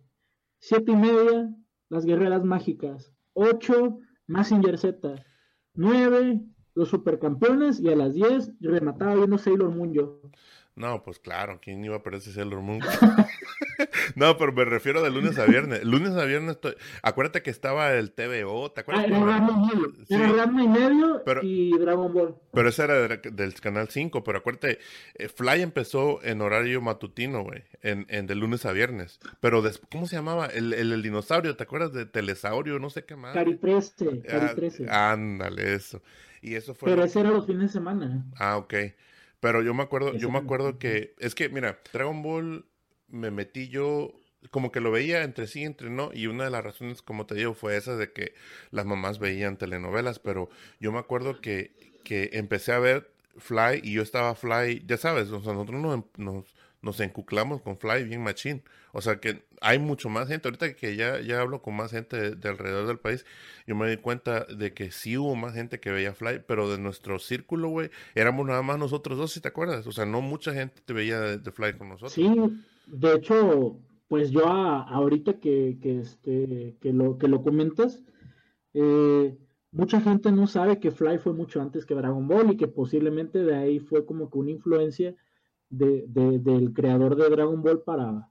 Siete y media, Las Guerreras Mágicas. 8, Massinger Z. 9, los supercampeones y a las 10 remataba viendo Sailor Moon yo. No, pues claro, ¿quién iba a perderse Sailor Moon? no, pero me refiero de lunes a viernes. Lunes a viernes, estoy... acuérdate que estaba el TVO, ¿te acuerdas? Ah, era y medio, y Dragon Ball. Pero ese era del canal 5, pero acuérdate, eh, Fly empezó en horario matutino, güey, en, en, de lunes a viernes. Pero, ¿cómo se llamaba? El, el, dinosaurio, ¿te acuerdas de Telesaurio? No sé qué más. Cari 13, ah, ándale, eso. Y eso fue. Pero ese era los fines de semana. Ah, ok. Pero yo me acuerdo, yo me acuerdo que, es que, mira, Dragon Ball me metí yo, como que lo veía entre sí y entre no, y una de las razones, como te digo, fue esa de que las mamás veían telenovelas, pero yo me acuerdo que, que empecé a ver Fly y yo estaba Fly, ya sabes, nosotros nos, nos, encuclamos con Fly bien machín. O sea que hay mucho más gente. Ahorita que ya, ya hablo con más gente de, alrededor del país, yo me di cuenta de que sí hubo más gente que veía Fly, pero de nuestro círculo, güey, éramos nada más nosotros dos, si te acuerdas. O sea, no mucha gente te veía de, Fly con nosotros. Sí, de hecho, pues yo ahorita que, que, este, que, lo, que lo comentas, eh, mucha gente no sabe que Fly fue mucho antes que Dragon Ball y que posiblemente de ahí fue como que una influencia de, del creador de Dragon Ball para,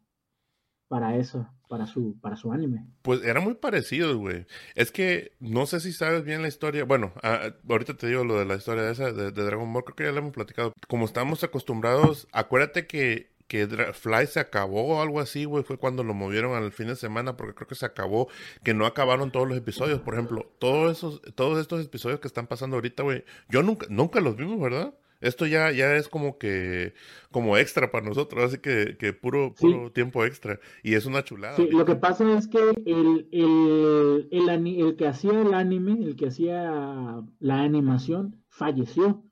para eso, para su, para su anime. Pues era muy parecido, güey. Es que no sé si sabes bien la historia. Bueno, ahorita te digo lo de la historia de esa de, Dragon Ball, creo que ya lo hemos platicado. Como estamos acostumbrados, acuérdate que que Fly se acabó o algo así, güey, fue cuando lo movieron al fin de semana, porque creo que se acabó, que no acabaron todos los episodios. Por ejemplo, todos esos, todos estos episodios que están pasando ahorita, güey, yo nunca, nunca los vimos, ¿verdad? Esto ya, ya es como que, como extra para nosotros, así que, que puro, puro tiempo extra. Y es una chulada. Sí, lo que pasa es que el, el, el, el, que hacía el anime, el que hacía la animación, falleció.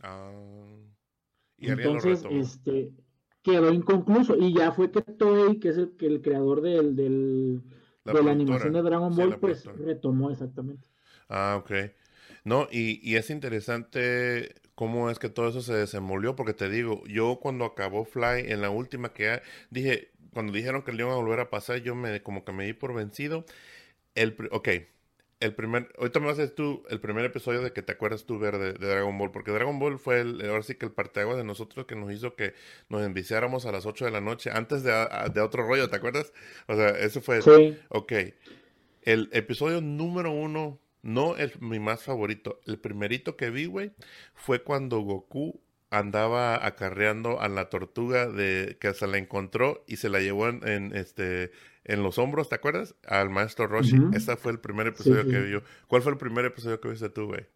Ah. Y Entonces, este, quedó inconcluso. Y ya fue que Toei, que es el, que el creador del, del de la animación de Dragon Ball, pues retomó exactamente. Ah, ok. No, y, y es interesante cómo es que todo eso se desenvolvió, porque te digo, yo cuando acabó Fly en la última que dije, cuando dijeron que le iban a volver a pasar, yo me como que me di por vencido. El, ok, el primer, ahorita me decir tú el primer episodio de que te acuerdas tú ver de, Dragon Ball, porque Dragon Ball fue el, ahora sí que el parteaguas de nosotros que nos hizo que nos enviciáramos a las 8 de la noche antes de, de otro rollo, ¿te acuerdas? O sea, eso fue... Sí. Ok. El episodio número uno no el, mi más favorito. El primerito que vi, güey, fue cuando Goku andaba acarreando a la tortuga de que se la encontró y se la llevó en, este en los hombros, ¿te acuerdas? Al maestro Roshi. Ese fue el primer episodio que vi yo. ¿Cuál fue el primer episodio que viste tú, güey?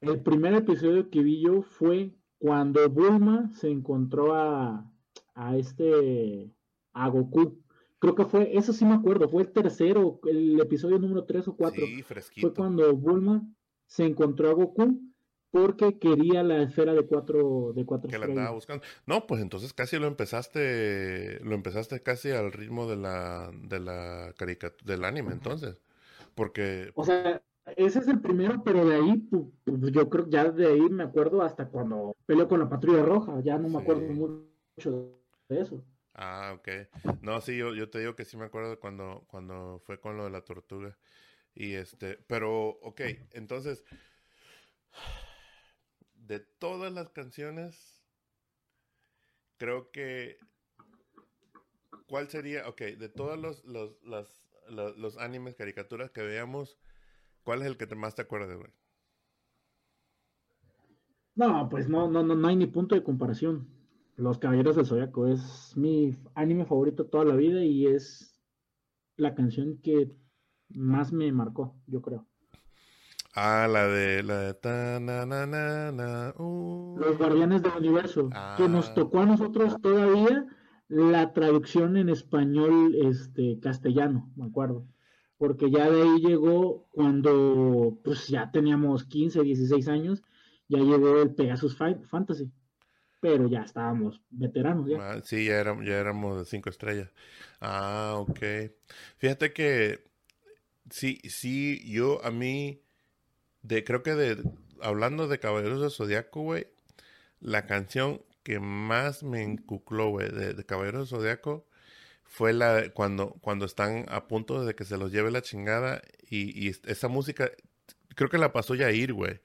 El primer episodio que vi yo fue cuando Bulma se encontró a, a este a Goku creo que fue, eso sí me acuerdo, fue el tercero, el episodio número 3 o 4. Sí, fresquito. Fue cuando Bulma se encontró a Goku porque quería la esfera de cuatro de cuatro que la andaba buscando. No pues entonces casi lo empezaste lo empezaste casi al ritmo de la de la caricatura del anime entonces porque o sea ese es el primero pero de ahí pues, yo creo ya de ahí me acuerdo hasta cuando peleó con la patrulla roja ya no me acuerdo mucho de eso. Ah, ok. No, sí, yo, yo te digo que sí me acuerdo cuando, cuando fue con lo de la tortuga. Y este, pero, ok, entonces, de todas las canciones, creo que, ¿cuál sería, ok, de todos los, los, los, los, animes, caricaturas que veamos, ¿cuál es el que más te acuerdas, güey? No, pues no, no, no, no hay ni punto de comparación. Los Caballeros del Zodiaco es mi anime favorito toda la vida y es la canción que más me marcó, yo creo. Ah, la de la de ta, na, na, na, na, uh. Los Guardianes del Universo, que nos Ah. tocó a nosotros todavía la traducción en español este castellano, me acuerdo. Porque ya de ahí llegó cuando pues ya teníamos 15, 16 años, ya llegó el Pegasus Fantasy. Pero ya estábamos veteranos ya. Ah, sí, ya éramos, ya éramos de cinco estrellas. Ah, ok. Fíjate que sí, sí, yo a mí, de, creo que de, hablando de Caballeros del Zodiaco, güey, la canción que más me encucló, güey, de, de Caballeros del Zodiaco fue la de cuando, cuando están a punto de que se los lleve la chingada y, y esa música, creo que la pasó Yair, güey.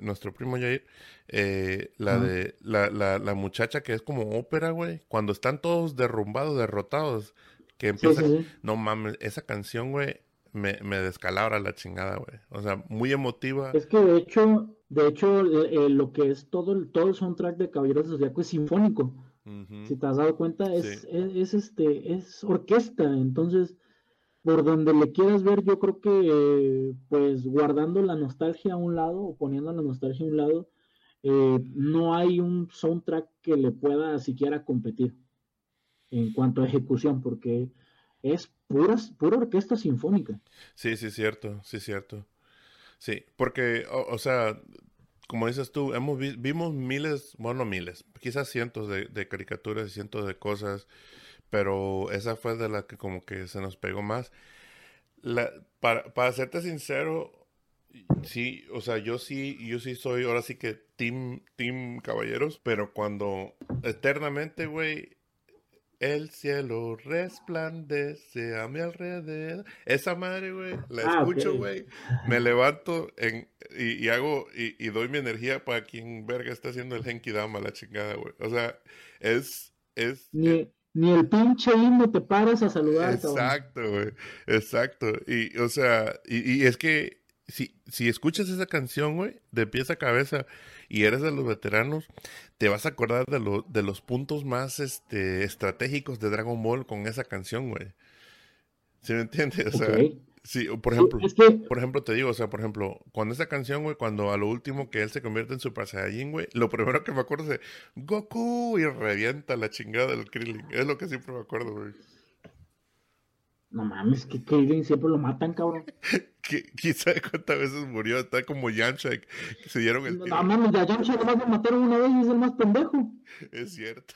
Nuestro primo Yair, eh, la de la, la, la muchacha que es como ópera, güey, cuando están todos derrumbados, derrotados, que Sí, empieza, sí, sí. no mames, esa canción, güey, me, me descalabra la chingada, güey. O sea, muy emotiva. Es que de hecho, de hecho, eh, eh, lo que es todo el, todo el soundtrack de Caballeros del Zodiaco es sinfónico. Si te has dado cuenta, es, Sí. es, es, este, es orquesta. Entonces, por donde le quieras ver, yo creo que, eh, pues, guardando la nostalgia a un lado o poniendo la nostalgia a un lado, eh, no hay un soundtrack que le pueda siquiera competir en cuanto a ejecución, porque es pura, pura orquesta sinfónica. Sí, sí, cierto, sí, cierto. Sí, porque, o, sea, como dices tú, hemos vi- vimos miles, bueno, no miles, quizás cientos de, de caricaturas y cientos de cosas, pero esa fue de la que como que se nos pegó más. La, para, para serte sincero, sí, o sea, yo sí, yo sí soy, ahora sí que team, team caballeros, pero cuando eternamente, güey, el cielo resplandece a mi alrededor. Esa madre, güey, la Ah, escucho, güey. Me levanto en, y, y hago y, y doy mi energía para quien verga está haciendo el Genki Dama, la chingada, güey. O sea, es, es, Ni, ni el pinche himno te paras a saludar. Exacto, güey. Exacto. Y, o sea, y, y es que si, si escuchas esa canción, güey, de pieza a cabeza y eres de los veteranos, te vas a acordar de, lo- de los puntos más este, estratégicos de Dragon Ball con esa canción, güey. ¿Sí me entiendes? O sea, sí, por ejemplo, es que por ejemplo, te digo, o sea, por ejemplo, cuando esa canción, güey, cuando a lo último que él se convierte en Super Saiyajin, güey, lo primero que me acuerdo es de Goku y revienta la chingada del Krillin. Es lo que siempre me acuerdo, güey. No mames, que Krillin siempre lo matan, cabrón. ¿Qui- ¿Quién sabe cuántas veces murió? Está como Yamcha, que se dieron el No, tiro. no mames, ya Yamcha nomás lo mataron una vez y es el más pendejo. Es cierto.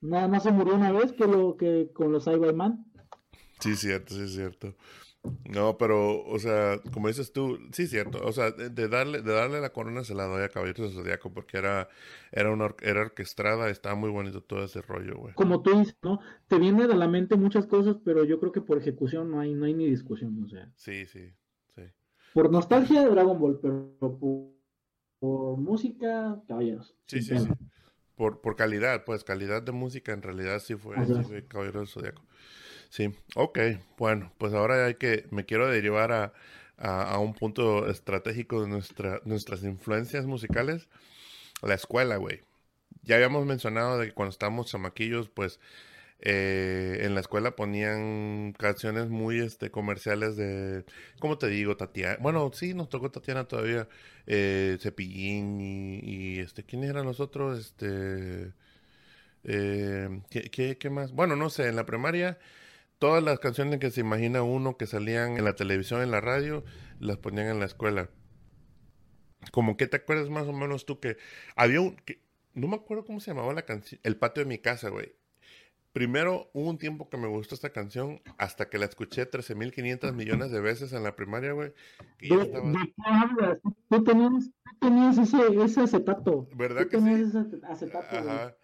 Nada más se murió una vez que lo que con los Cyberman. Sí, cierto, sí, cierto. No, pero, o sea, como dices tú, sí, es cierto. O sea, de, de darle, de darle la corona se la doy a Caballeros del Zodiaco porque era, era, una, or- era orquestada, estaba muy bonito todo ese rollo, güey. Como tú dices, ¿no? Te vienen a la mente muchas cosas, pero yo creo que por ejecución no hay, no hay ni discusión. O sea, Sí, sí, sí. por nostalgia Dragon Ball, pero por, por música, caballeros. Sí, sí, sí. Por, por calidad, pues calidad de música en realidad sí fue, sí fue Caballero del Zodiaco. Sí, ok, bueno, pues ahora hay que, me quiero derivar a, a, un punto estratégico de nuestra, nuestras influencias musicales, la escuela, güey. Ya habíamos mencionado de que cuando estábamos chamaquillos, pues eh, en la escuela ponían canciones muy este, comerciales de, ¿cómo te digo? Tatiana. Bueno, sí, nos tocó Tatiana todavía. Eh, Cepillín y, este, ¿quiénes eran los otros? Este, eh, ¿qué, qué, qué más? Bueno, no sé, en la primaria todas las canciones que se imagina uno que salían en la televisión, en la radio, las ponían en la escuela. Como que te acuerdas más o menos tú que había un, que, no me acuerdo cómo se llamaba la canción, El patio de mi casa, güey. Primero hubo un tiempo que me gustó esta canción hasta que la escuché 13.500 millones de veces en la primaria, güey. ¿De, qué hablas? Tú tenías, tú tenías ese, ese acetato. ¿Verdad Tú que tenías sí? ese acet- acetato, güey. Ajá.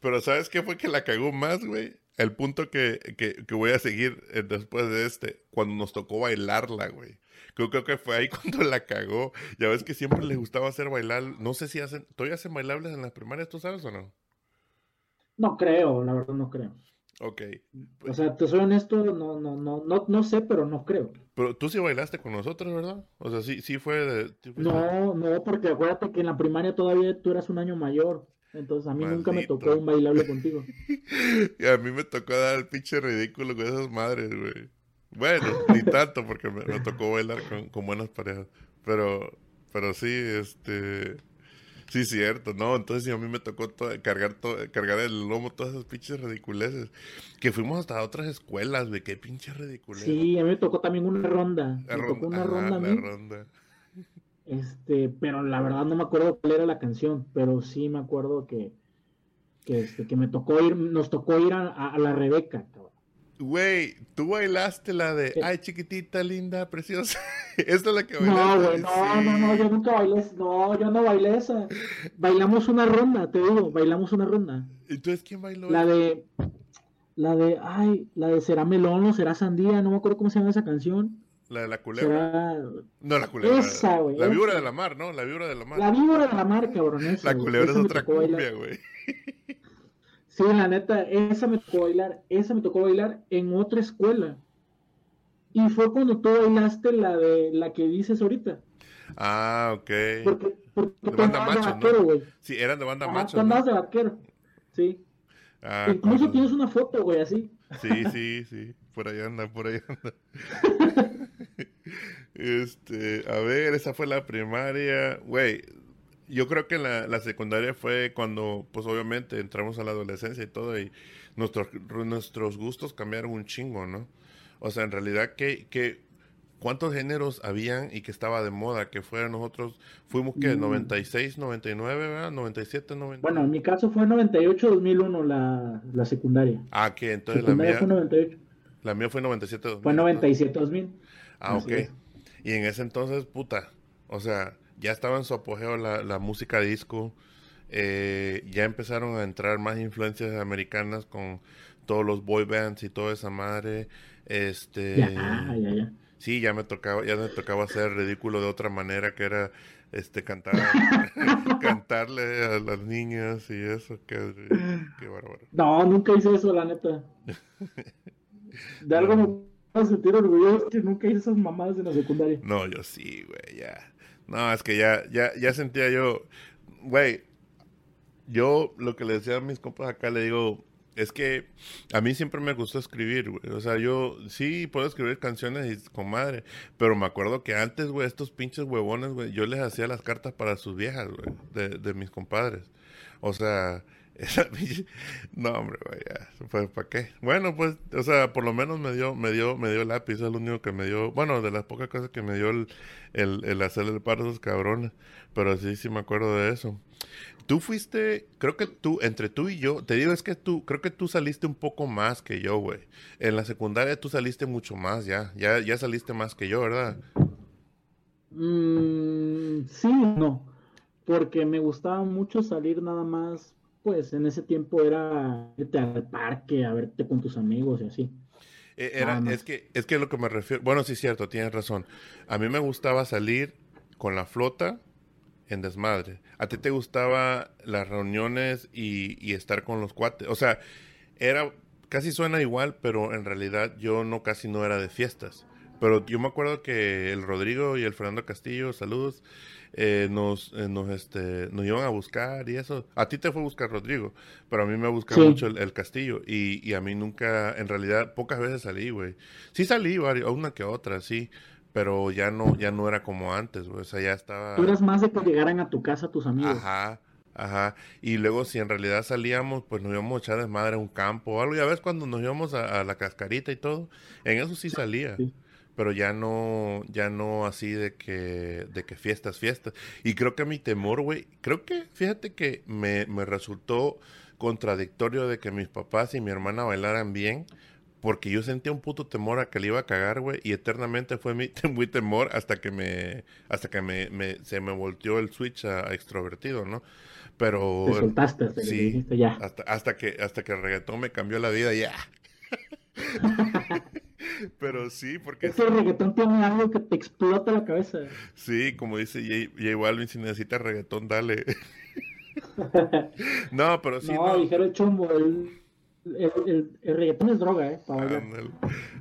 Pero ¿sabes qué fue que la cagó más, güey? El punto que, que, que voy a seguir eh, después de este, cuando nos tocó bailarla, güey. Creo, creo que fue ahí cuando la cagó. Ya ves que siempre les gustaba hacer bailar. No sé si hacen, ¿todavía hacen bailables en las primarias, tú sabes o no? No creo, la verdad no creo. Ok. O sea, te soy honesto, no, no, no, no, no sé, pero no creo. Pero tú sí bailaste con nosotros, ¿verdad? O sea, sí, sí fue de... No, no, porque acuérdate que en la primaria todavía tú eras un año mayor. Entonces a mí nunca me tocó un bailable contigo. Y a mí me tocó dar el pinche ridículo con esas madres, güey. Bueno, ni tanto porque me, me tocó bailar con, con buenas parejas. Pero, pero sí, este... Sí, cierto, ¿no? Entonces sí, a mí me tocó to- cargar to- cargar el lomo todas esas pinches ridiculeces. Que fuimos hasta otras escuelas, güey. Qué pinches ridiculeces. Sí, a mí me tocó también una ronda. La Me ron- tocó una ajá, ronda a la mí. ronda. Este, pero la verdad no me acuerdo cuál era la canción, pero sí me acuerdo que, que, este, que me tocó ir, nos tocó ir a, a- a la Rebeca, cabrón. Güey, tú bailaste la de Sí. Ay, chiquitita, linda, preciosa. Esta es la que No, bailaste. güey, no, Sí. no, no, yo nunca bailé, no, yo no bailé esa. Bailamos una ronda, te digo, bailamos una ronda. Entonces, ¿quién bailó? La de, la de, ay, la de será melón o será sandía, no me acuerdo cómo se llama esa canción. La de la culebra. Será No, la culebra. Esa, güey, La víbora de la mar, ¿no? La víbora de la mar. la víbora de la mar, cabrón, esa, La culebra es esa otra cumbia, güey. Sí, la neta, esa me tocó bailar, esa me tocó bailar en otra escuela. Y fue cuando tú bailaste la de la que dices ahorita. Ah, ok. Porque, porque De banda de macho. Sí, eran de banda Ajá, macho, tú ¿no? andabas de vaquero. Sí. Ah, Incluso tienes una foto, güey, así. Sí, sí, sí. Por ahí anda, por ahí anda. Este, a ver, esa fue la primaria. Güey, yo creo que la, la secundaria fue cuando, pues obviamente, entramos a la adolescencia y todo, y nuestros, nuestros gustos cambiaron un chingo, ¿no? O sea, en realidad, ¿qué, qué, ¿cuántos géneros habían y que estaba de moda? Que fuera nosotros, fuimos que Mm. 96, 99, ¿verdad? 97, 99. Bueno, en mi caso fue 98-2001 la, la secundaria. Ah, que entonces la secundaria mía, fue 98. la mía fue 97, 2000. Fue 97-2000. Ah, Así ok. es. Y en ese entonces, puta, o sea, ya estaba en su apogeo la, la música disco, eh, ya empezaron a entrar más influencias americanas con todos los boy bands y toda esa madre, este, Ya, ya, ya. sí, ya me tocaba, ya me tocaba hacer ridículo de otra manera, que era, este, cantar, cantarle a las niñas y eso, qué, qué bárbaro. No, nunca hice eso, la neta. De algo puedo sentir orgulloso que nunca hice esas mamadas en la secundaria. No, yo sí, güey, ya. No, es que ya, ya, ya sentía yo, güey, yo lo que le decía a mis compas acá, le digo, es que a mí siempre me gustó escribir, güey. O sea, yo sí puedo escribir canciones y con madre, pero me acuerdo que antes, güey, estos pinches huevones, güey, yo les hacía las cartas para sus viejas, güey, de, de mis compadres. O sea. No, hombre, güey, ya, pues, ¿para qué? Bueno, pues, o sea, por lo menos me dio, me dio, me dio lápiz, es lo único que me dio, bueno, de las pocas cosas que me dio el, el, el hacerle el paro a esos cabrones, pero sí, sí me acuerdo de eso. Tú fuiste, creo que tú, entre tú y yo, te digo, es que tú, creo que tú saliste un poco más que yo, güey. En la secundaria tú saliste mucho más, ya, ya, ya saliste más que yo, ¿verdad? Mm, sí, no. Porque me gustaba mucho salir nada más, pues en ese tiempo era irte al parque a verte con tus amigos y así. Eh, Era, es que, es que lo que me refiero, bueno, sí, cierto, tienes razón. A mí me gustaba salir con la flota en desmadre. A ti te gustaba las reuniones y, y estar con los cuates. O sea, era, casi suena igual, pero en realidad yo no, casi no era de fiestas. Pero yo me acuerdo que el Rodrigo y el Fernando Castillo, saludos, eh, nos, eh, nos, este, nos iban a buscar y eso. A ti te fue a buscar Rodrigo, pero a mí me buscaba Sí. mucho el, el Castillo y, y a mí nunca, en realidad, pocas veces salí, güey. Sí salí, varios, una que otra, sí, pero ya no, ya no era como antes, güey. O sea, ya estaba... Tú eras más de que llegaran a tu casa tus amigos. Ajá, ajá. Y luego si en realidad salíamos, pues nos íbamos a echar desmadre a un campo o algo. Ya ves cuando nos íbamos a, a la cascarita y todo, en eso sí salía. Sí. Pero ya no, ya no así de que, de que fiestas, fiestas. Y creo que mi temor, güey, creo que, fíjate que me, me resultó contradictorio de que mis papás y mi hermana bailaran bien. Porque yo sentía un puto temor a que le iba a cagar, güey, y eternamente fue mi, muy temor hasta que me, hasta que me, me- se me volteó el switch a, a extrovertido, ¿no? Pero Te soltaste hasta que sí, dijiste ya. hasta, hasta que, hasta que el reggaetón me cambió la vida, ya. Pero sí, porque Es que el reggaetón tiene algo que te explota la cabeza. sí, como dice J, J Balvin, si necesitas reggaetón, dale. No, pero sí, no, no. dijera el chombo, el- el, reggaetón es droga, ¿eh? ándale,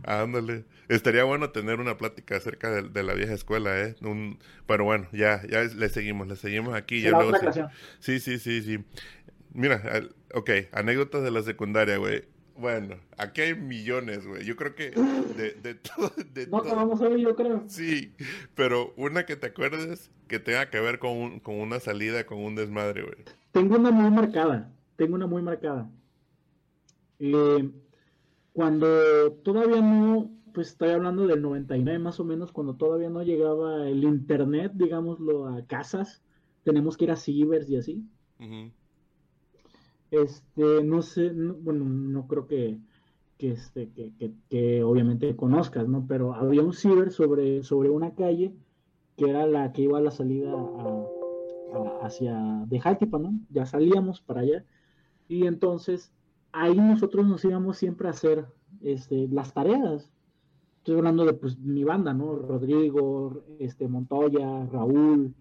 ándale. Estaría bueno tener una plática acerca de, la vieja escuela, ¿eh? pero bueno, ya, ya le seguimos, le seguimos aquí. Ya sí, sí, sí, sí. Mira, ok, anécdotas de la secundaria, güey. Bueno, aquí hay millones, güey. Yo creo que de, de todo. De no vamos a ver, yo creo. Sí, pero una que te acuerdes que tenga que ver con, con una salida, con un desmadre, güey. Tengo una muy marcada. Tengo una muy marcada. Eh, cuando todavía no, pues estoy hablando del 99 más o menos, cuando todavía no llegaba el internet, digámoslo, a casas, tenemos que ir a cibers y así. Este, no sé, bueno, no creo que, que, este, que, que, obviamente conozcas, ¿no? Pero había un ciber sobre, sobre una calle que era la que iba a la salida hacia de Jaltipa, ¿no? Ya salíamos para allá. Y entonces ahí nosotros nos íbamos siempre a hacer este, las tareas. Estoy hablando de pues, mi banda, ¿no? Rodrigo, este, Montoya, Raúl,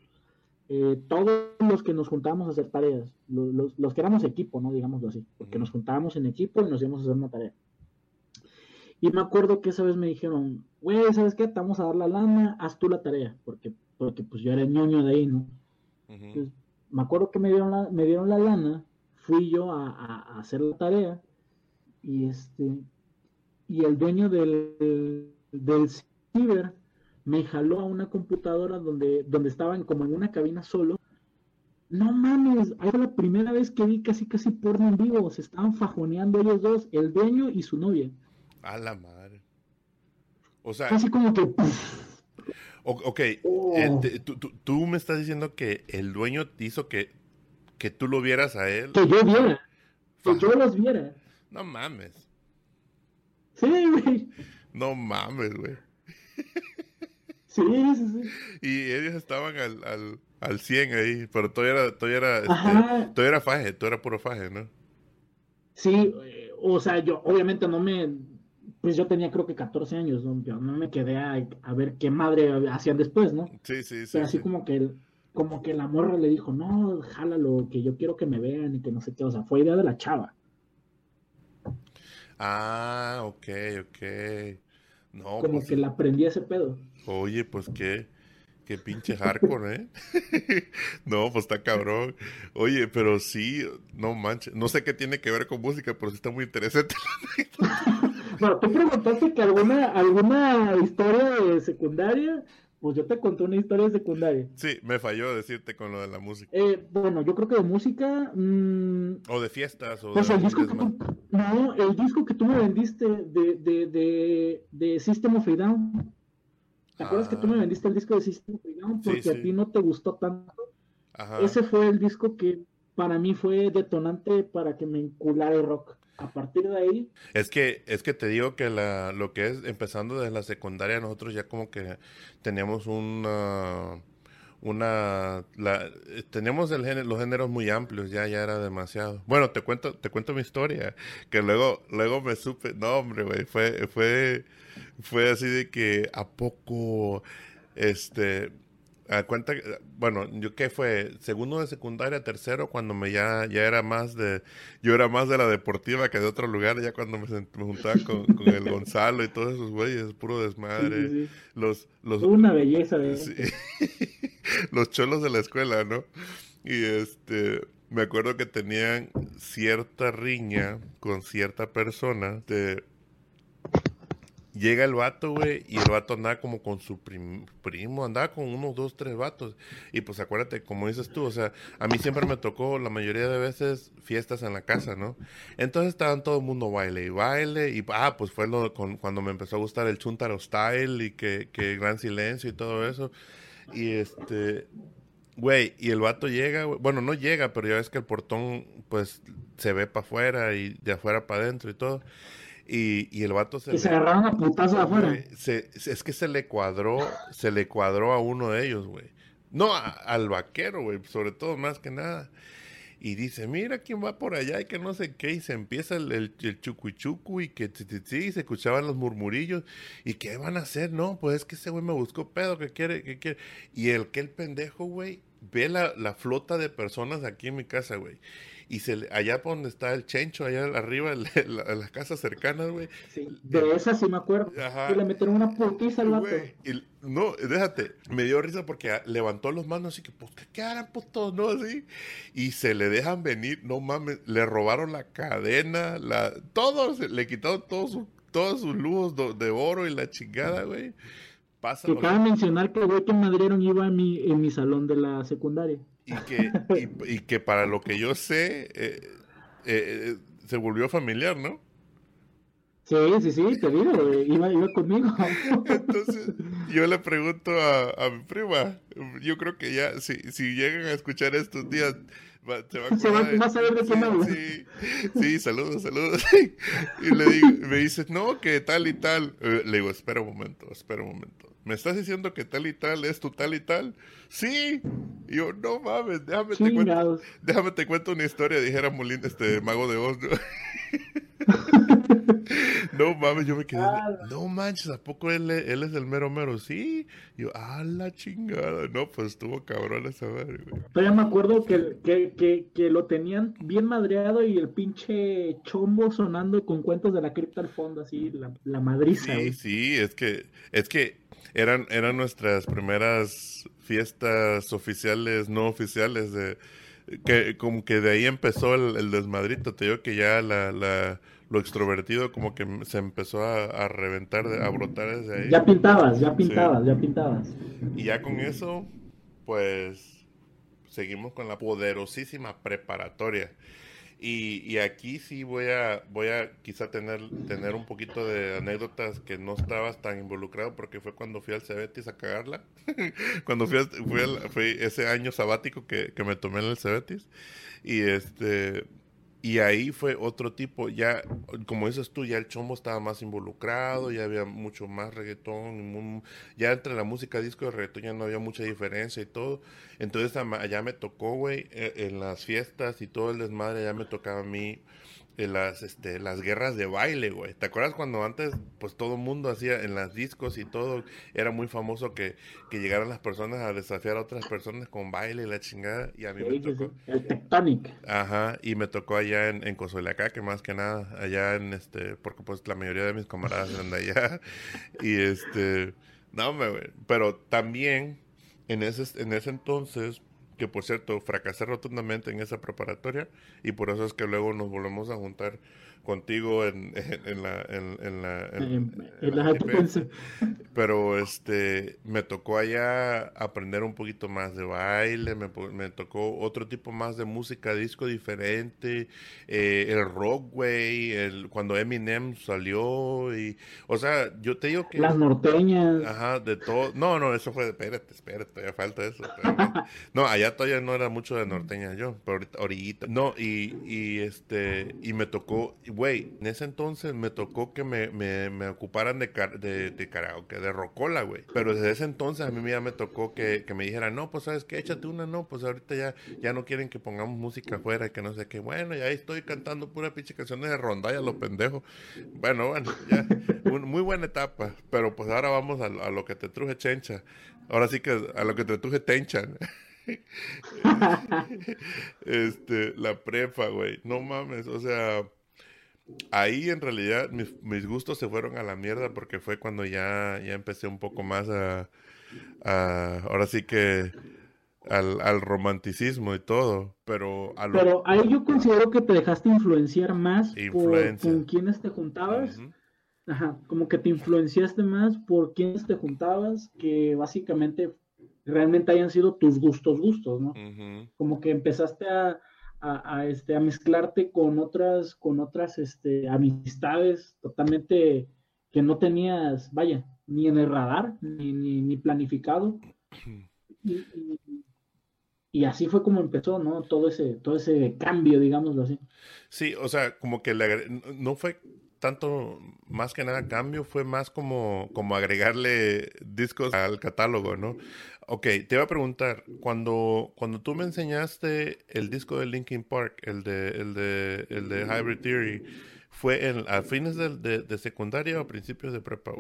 eh, todos los que nos juntábamos a hacer tareas, los, los, que éramos equipo, ¿no? Digámoslo así, porque nos juntábamos en equipo y nos íbamos a hacer una tarea. Y me acuerdo que esa vez me dijeron, güey, ¿sabes qué? Te vamos a dar la lana, haz tú la tarea, porque, porque pues yo era el ñoño de ahí, ¿no? me acuerdo que me dieron la, me dieron la lana fui yo a, hacer la tarea y este y el dueño del, del ciber me jaló a una computadora donde, donde estaban como en una cabina solo. No mames, era la primera vez que vi casi casi porno en vivo. Se estaban fajoneando ellos dos, el dueño y su novia. A la madre. O sea. Casi como que. ok, oh. eh, tú, me estás diciendo que el dueño hizo que que tú lo vieras a él. Que yo viera. Que yo los viera. No mames. Sí, güey. No mames, güey. Sí, sí, sí. Y ellos estaban al, al, al 100 ahí, pero todo era, todo era, este, todo era faje, todo era puro faje, ¿no? Sí, o sea, yo obviamente no me, pues yo tenía creo que 14 años, ¿no? no me quedé a, a, ver qué madre hacían después, ¿no? Sí, sí, sí. Pero así como que como que la morra le dijo, no, jálalo, que yo quiero que me vean y que no sé qué, o sea, fue idea de la chava. Ah, ok, ok. No, como pues que la aprendí ese pedo. Oye, pues qué, qué pinche hardcore, ¿eh? no, pues está cabrón. Oye, pero sí, no manches, no sé qué tiene que ver con música, pero sí está muy interesante. bueno, tú preguntaste que alguna, alguna historia de secundaria pues yo te conté una historia secundaria. Sí, me falló decirte con lo de la música. Eh, bueno, yo creo que de música. Mm, o de fiestas. O pues el disco que tú, no, el disco que tú me vendiste de, de, de, de System of a Down. ¿Te acuerdas que tú me ah. vendiste el disco de System Down? Porque a ti no te gustó tanto. Ajá. Ese fue el disco que para mí fue detonante para que me inculara el rock a partir de ahí. Es que, es que te digo que la, lo que es empezando desde la secundaria, nosotros ya como que teníamos una una la, el género, los géneros muy amplios ya ya era demasiado bueno te cuento te cuento mi historia que luego luego me supe no hombre güey fue fue fue así de que a poco este a cuenta, bueno, yo qué fue, segundo de secundaria, tercero, cuando me ya, ya era más de, yo era más de la deportiva que de otro lugar, ya cuando me, juntaba con, el Gonzalo y todos esos güeyes, puro desmadre. Los, los, Una belleza de los cholos de la escuela, ¿no? Y este, me acuerdo que tenían cierta riña con cierta persona de Llega el vato, güey, y el vato andaba como con su primo, andaba con unos dos, tres vatos. Y pues acuérdate, como dices tú, o sea, a mí siempre me tocó la mayoría de veces fiestas en la casa, ¿no? Entonces estaban todo el mundo baile y baile, y ah, pues fue lo con, cuando me empezó a gustar el Chuntaro Style y que, que Gran Silencio y todo eso. Y este, güey, y el vato llega, bueno, no llega, pero ya ves que el portón, pues, se ve para afuera y de afuera para adentro y todo. Y, y el vato se. se agarraron a putazo afuera. es que se le cuadró, se le cuadró a uno de ellos, güey. No, al vaquero, güey, sobre todo, más que nada. Y dice, mira quién va por allá y que no sé qué. Y se empieza el, el, y que sí, se escuchaban los murmurillos. ¿Y qué van a hacer? No, pues es que ese güey me buscó pedo, que quiere, que quiere. Y el que el pendejo, güey, ve la, la flota de personas aquí en mi casa, güey. Y se, allá por donde está el Chencho, allá arriba, en las casas cercanas, güey. Sí, de esa sí me acuerdo. Ajá. Que le metieron una putiza al vato. no, déjate, me dio risa porque levantó los manos y que, pues, ¿qué harán, puto? No, así. Y se le dejan venir, no mames, le robaron la cadena, la, todos, le quitaron todos sus, todos sus lujos de oro y la chingada, güey. Pasa. Que cabe mencionar que el güey que madrieron iba en mi, en mi salón de la secundaria y que, y, que para lo que yo sé, eh, eh, se volvió familiar, ¿no? Sí, sí, sí, te digo, iba, iba conmigo. Entonces, yo le pregunto a, a, mi prima, yo creo que ya, si, si llegan a escuchar estos días, se va a, se va, a saber de quién habla. Sí, sí, saludos, saludos. Y le digo, me dice, no, que tal y tal. Eh, le digo, espera un momento, espera un momento. ¿Me estás diciendo que tal y tal es tu tal y tal? Sí. Y yo, no mames, déjame te, cuento, déjame te cuento una historia, dijera Molín, este mago de Oz. no mames, yo me quedé. No manches, ¿a poco él, él es el mero mero? Sí. Y yo, ah, la chingada. No, pues estuvo cabrón esa madre, güey. Todavía me acuerdo que, que, que, que, lo tenían bien madreado y el pinche chombo sonando con cuentos de la cripta al fondo, así, la, la madriza. Sí, sí, es que, es que eran, eran nuestras primeras fiestas oficiales, no oficiales, de que como que de ahí empezó el, desmadrito. Te digo que ya la, la, lo extrovertido como que se empezó a, reventar, a brotar desde ahí. Ya pintabas, ya pintabas, ya pintabas. Y ya con eso, pues seguimos con la poderosísima preparatoria. Y, aquí sí voy a, voy a quizá tener, tener un poquito de anécdotas que no estabas tan involucrado porque fue cuando fui al Cebetis a cagarla. cuando fui, fui, ese año sabático que, que me tomé en el Cebetis. Y este, y ahí fue otro tipo, ya, como dices tú, ya el chombo estaba más involucrado, ya había mucho más reggaetón, ya entre la música disco y reggaetón ya no había mucha diferencia y todo. Entonces allá me tocó, güey, e, en las fiestas y todo el desmadre, ya me tocaba a mí las, este, las guerras de baile, güey. ¿Te acuerdas cuando antes, pues todo el mundo hacía en las discos y todo, era muy famoso que, que llegaran las personas a desafiar a otras personas con baile y la chingada? Y a mí me tocó. El Tectonic. Ajá, y me tocó allá en, en que más que nada, allá en este, porque pues la mayoría de mis camaradas eran de allá. y este, no, me, pero también en ese, en ese entonces que por cierto fracasé rotundamente en esa preparatoria y por eso es que luego nos volvemos a juntar contigo en, en, la en, la, en, pero este me tocó allá aprender un poquito más de baile me, me tocó otro tipo más de música disco diferente eh, el rock güey el cuando Eminem salió y o sea yo te digo que las norteñas. Ajá de todo no no eso fue espérate espérate ya falta eso no allá todavía no era mucho de norteña yo pero ahorita, no y, y este y me tocó güey, en ese entonces me tocó que me, me, me ocuparan de, de, de, karaoke, de rocola, güey. Pero desde ese entonces a mí ya me tocó que, que, me dijeran, no, pues sabes qué, échate una, no, pues ahorita ya, ya no quieren que pongamos música afuera y que no sé qué. Bueno, ya ahí estoy cantando pura pinche canciones de rondalla, los pendejos. Bueno, bueno, ya, muy buena etapa. Pero pues ahora vamos a, a lo que te truje chencha. Ahora sí que a lo que te truje tenchan. este, la prepa, güey. No mames, o sea, ahí en realidad mis, gustos se fueron a la mierda porque fue cuando ya, ya empecé un poco más a, ahora sí que al, romanticismo y todo, pero... Pero ahí yo considero que te dejaste influenciar más por con quienes te juntabas. Ajá, como que te influenciaste más por quienes te juntabas, que básicamente realmente hayan sido tus gustos gustos, ¿no? Como que empezaste a, a, este, a mezclarte con otras, con otras este, amistades totalmente que no tenías, vaya, ni en el radar, ni, ni, planificado. Y, así fue como empezó, ¿no? Todo ese, todo ese cambio, digámoslo así. Sí, o sea, como que no fue tanto, más que nada cambio, fue más como, como agregarle discos al catálogo, ¿no? Ok, te iba a preguntar, cuando, cuando tú me enseñaste el disco de Linkin Park, el de, el de, el de Hybrid Theory, ¿fue en, a fines de, de, secundaria o a principios de prepa,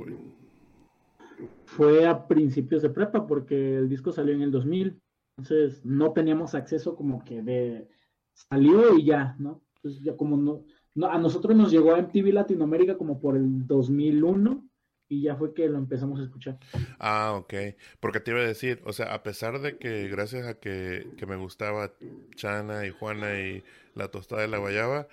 Fue a principios de prepa porque el disco salió en el 2000. Entonces no teníamos acceso como que de salió y ya, ¿no? Entonces ya como no, no a nosotros nos llegó a MTV Latinoamérica como por el 2001 y ya fue que lo empezamos a escuchar. Ah, ok. Porque te iba a decir, o sea, a pesar de que gracias a que, que me gustaba Chana y Juana y la tostada de la guayaba,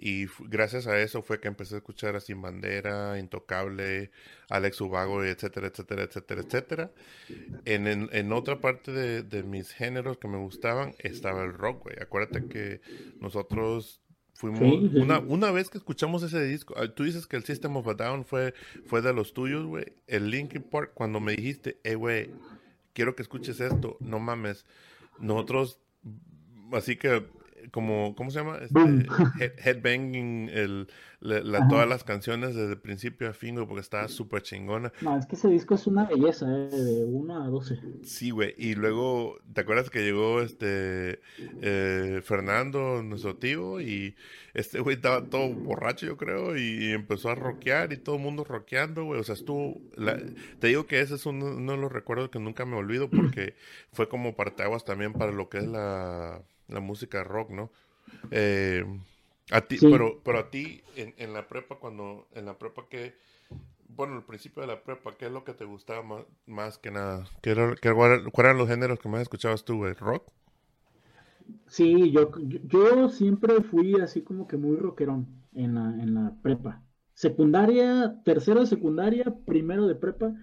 y gracias a eso fue que empecé a escuchar a Sin Bandera, Intocable, Alex Ubago, etcétera, etcétera, etcétera, etcétera. En, en, otra parte de, de, mis géneros que me gustaban estaba el rock, güey. Acuérdate que nosotros fuimos... Una, una vez que escuchamos ese disco, ah, tú dices que el System of a Down fue, fue de los tuyos, güey. El Linkin Park, cuando me dijiste, hey, güey, quiero que escuches esto, no mames. Nosotros, así que como, ¿cómo se llama? Este, headbanging, el, la, todas las canciones desde el principio a fin, porque estaba súper chingona. No, es que ese disco es una belleza, ¿eh? de 1 a 12. Sí, güey, y luego, ¿te acuerdas que llegó este eh, Fernando, nuestro tío, y este güey estaba todo borracho, yo creo, y, empezó a rockear, y todo el mundo rockeando, güey, o sea, estuvo, te digo que ese es uno, uno de los recuerdos que nunca me olvido, porque fue como parteaguas también para lo que es la la música rock, ¿no? Eh, a ti, pero, pero a ti en, en, la prepa, cuando, en la prepa que, bueno, al principio de la prepa, ¿qué es lo que te gustaba más, más que nada? ¿Qué era, qué, ¿Cuáles eran los géneros que más escuchabas tú, el rock? Sí, yo, yo siempre fui así como que muy rockerón en la, en la prepa. Secundaria, tercero de secundaria, primero de prepa,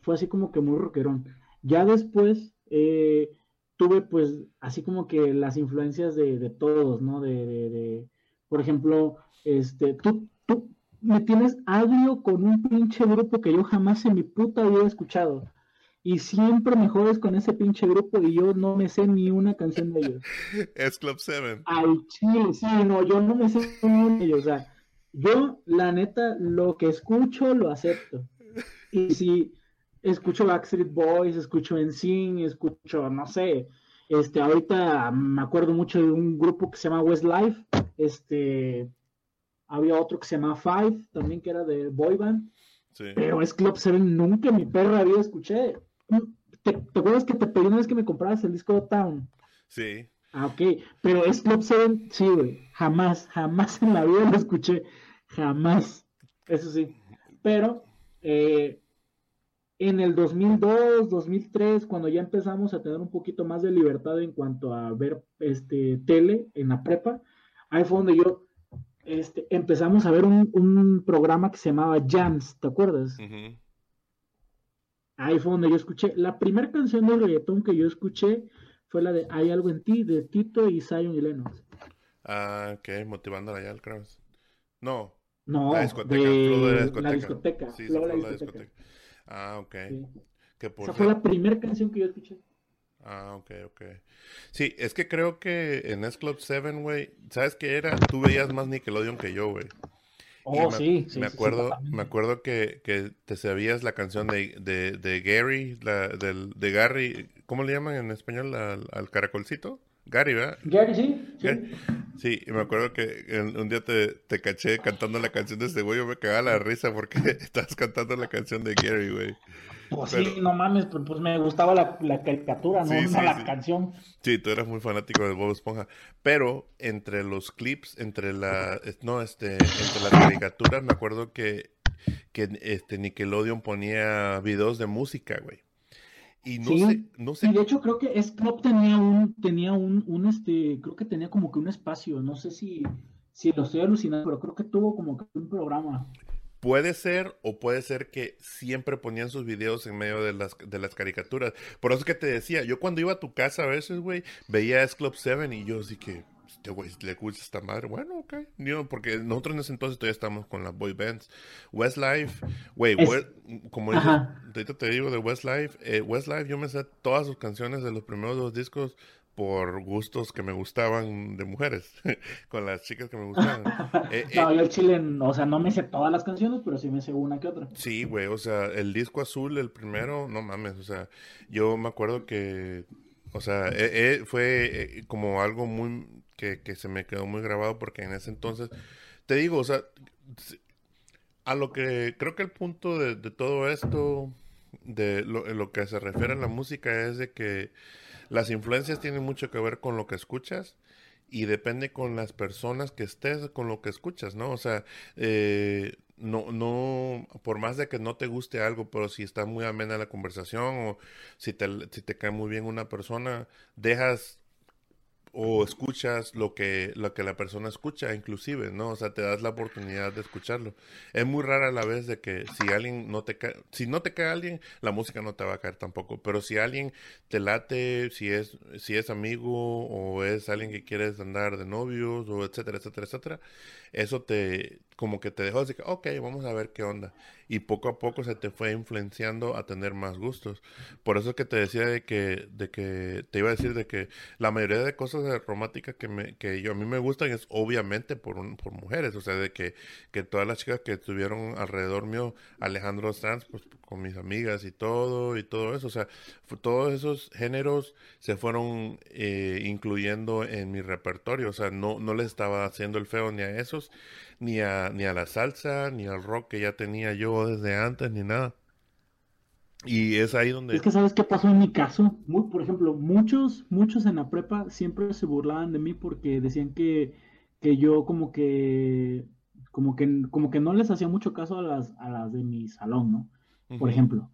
fue así como que muy rockerón. Ya después, eh, tuve pues así como que las influencias de, todos, ¿no? De, por ejemplo, este, tú, tú me tienes agrio con un pinche grupo que yo jamás en mi puta había escuchado. Y siempre me jodes con ese pinche grupo y yo no me sé ni una canción de ellos. Es Club 7. Al chile, sí, no, yo no me sé ni una de ellos. O sea, yo, la neta, lo que escucho lo acepto. Y si escucho Backstreet Boys, escucho NSYNC, escucho, no sé, este, ahorita me acuerdo mucho de un grupo que se llama Westlife, este, había otro que se llama Five, también que era de Boy Band, pero es Club 7 nunca mi perra había escuché. ¿Te, acuerdas que te pedí una vez que me compraras el disco de Town? Sí. Ah, ok, pero es Club 7, sí, güey, jamás, jamás en la vida lo escuché, jamás, eso sí, pero eh, en el 2002, 2003, cuando ya empezamos a tener un poquito más de libertad en cuanto a ver este, tele en la prepa, ahí fue donde yo este, empezamos a ver un, programa que se llamaba Jams, ¿te acuerdas? Ahí fue donde yo escuché, la primera canción de reggaetón que yo escuché fue la de Hay algo en ti, de Tito y Zion y Lennox. Ah, ok, motivando a la creo. No. No, la discoteca, de, la discoteca. Sí, la discoteca. Ah, ok. Esa fue la primera canción que yo escuché. Ah, ok, ok. Sí, es que creo que en S Club 7, güey, ¿sabes qué era? Tú veías más Nickelodeon que yo, güey. Oh, sí, sí. Me acuerdo, me acuerdo que, que, te sabías la canción de, de, de Gary, la, del, de Gary, ¿cómo le llaman en español al caracolcito? Gary, ¿verdad? Gary, sí. Sí, y me acuerdo que un día te, te, caché cantando la canción de ese güey, yo me cagaba la risa porque estabas cantando la canción de Gary, güey. Pues sí, no mames, pues me gustaba la, la caricatura, no, la canción. Sí, tú eras muy fanático de Bob Esponja. Pero entre los clips, entre la, no, este, entre las caricaturas, me acuerdo que, que este Nickelodeon ponía videos de música, güey. Y no sé, no sé. Y de hecho creo que Club tenía un, tenía un, un, este, creo que tenía como que un espacio, no sé si, si lo estoy alucinando, pero creo que tuvo como que un programa. Puede ser, o puede ser que siempre ponían sus videos en medio de las, de las caricaturas. Por eso es que te decía, yo cuando iba a tu casa a veces, güey, veía S Club 7 y yo así que, este güey le gusta esta madre. Bueno, ok. porque nosotros en ese entonces todavía estamos con las boy bands. Westlife, güey, como ahorita te digo de Westlife, eh, Westlife yo me sé todas sus canciones de los primeros dos discos por gustos que me gustaban de mujeres, con las chicas que me gustaban. Eh, no, yo el chile, o sea, no me sé todas las canciones, pero sí me sé una que otra. Sí, güey, o sea, el disco azul, el primero, no mames, o sea, yo me acuerdo que, o sea, eh, fue como algo muy que, se me quedó muy grabado porque en ese entonces, te digo, o sea, a lo que creo que el punto de, todo esto, de lo, lo, que se refiere a la música, es de que las influencias tienen mucho que ver con lo que escuchas y depende con las personas que estés, con lo que escuchas, ¿no? O sea, eh, no, no, por más de que no te guste algo, pero si está muy amena la conversación o si te, si te cae muy bien una persona, dejas o escuchas lo que, lo que la persona escucha, inclusive, ¿no? O sea, te das la oportunidad de escucharlo. Es muy rara la vez de que si alguien no te cae, si no te cae alguien, la música no te va a caer tampoco. Pero si alguien te late, si es, si es amigo o es alguien que quieres andar de novios o etcétera, etcétera, etcétera, eso te, como que te dejó así que, ok, vamos a ver qué onda. Y poco a poco se te fue influenciando a tener más gustos. Por eso que te decía de que, de que, te iba a decir de que la mayoría de cosas románticas que, me, que yo, a mí me gustan es obviamente por, un, por mujeres. O sea, de que, que todas las chicas que estuvieron alrededor mío, Alejandro Sanz, pues con mis amigas y todo, y todo eso. O sea, todos esos géneros se fueron eh, incluyendo en mi repertorio. O sea, no, no les estaba haciendo el feo ni a esos ni a, ni a la salsa, ni al rock que ya tenía yo desde antes, ni nada. Y es ahí donde... Es que sabes qué pasó en mi caso. Muy, por ejemplo, muchos, muchos en la prepa siempre se burlaban de mí porque decían que, que yo como que, como que, como que no les hacía mucho caso a las, a las de mi salón, ¿no? Por ejemplo.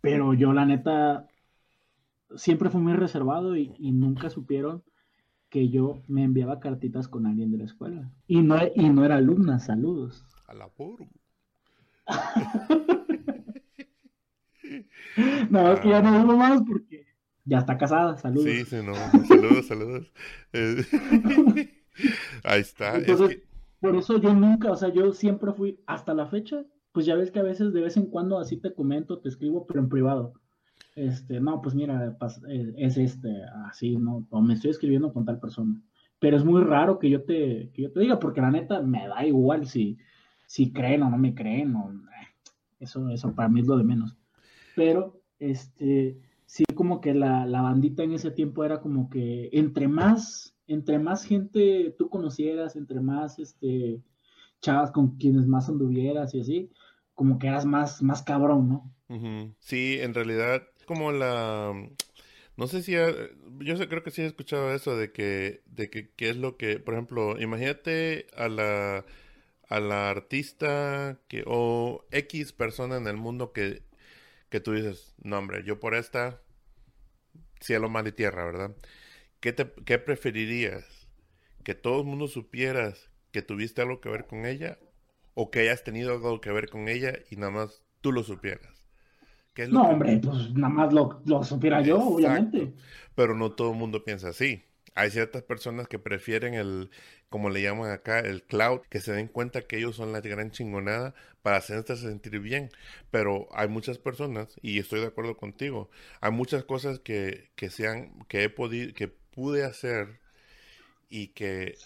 Pero yo la neta siempre fui muy reservado y, y nunca supieron que yo me enviaba cartitas con alguien de la escuela. Y no, y no era alumna, saludos. A la por. no, es que ya no digo más porque ya está casada, saludos. Sí, sí, no, saludos, saludos. Eh, ahí está. Entonces, por eso yo nunca, o sea, yo siempre fui, hasta la fecha, pues ya ves que a veces de vez en cuando así te comento, te escribo, pero en privado este, no, pues mira, eh, es este, así, ¿no? O me estoy escribiendo con tal persona. Pero es muy raro que yo te, que yo te diga, porque la neta me da igual si, si creen o no me creen, o, eh, eso, eso para mí es lo de menos. Pero, este, sí como que la, la bandita en ese tiempo era como que entre más, entre más gente tú conocieras, entre más, este, chavas con quienes más anduvieras y así, como que eras más, más cabrón, ¿no? Sí, en realidad como la... No sé si... yo sé, creo que sí he escuchado eso de que, de es lo que... Por ejemplo, imagínate a la, a la artista que, o X persona en el mundo que, que tú dices, no hombre, yo por esta, cielo, mal y tierra, ¿verdad? ¿Qué, te, qué preferirías? ¿Que todo el mundo supieras que tuviste algo que ver con ella? ¿O que hayas tenido algo que ver con ella y nada más tú lo supieras? No, hombre, pues nada más lo, lo supiera yo, obviamente. Pero no todo el mundo piensa así. Hay ciertas personas que prefieren el, como le llaman acá, el cloud, que se den cuenta que ellos son la gran chingonada para hacerse sentir bien. Pero hay muchas personas, y estoy de acuerdo contigo, hay muchas cosas que, que sean, que he podido, que pude hacer y que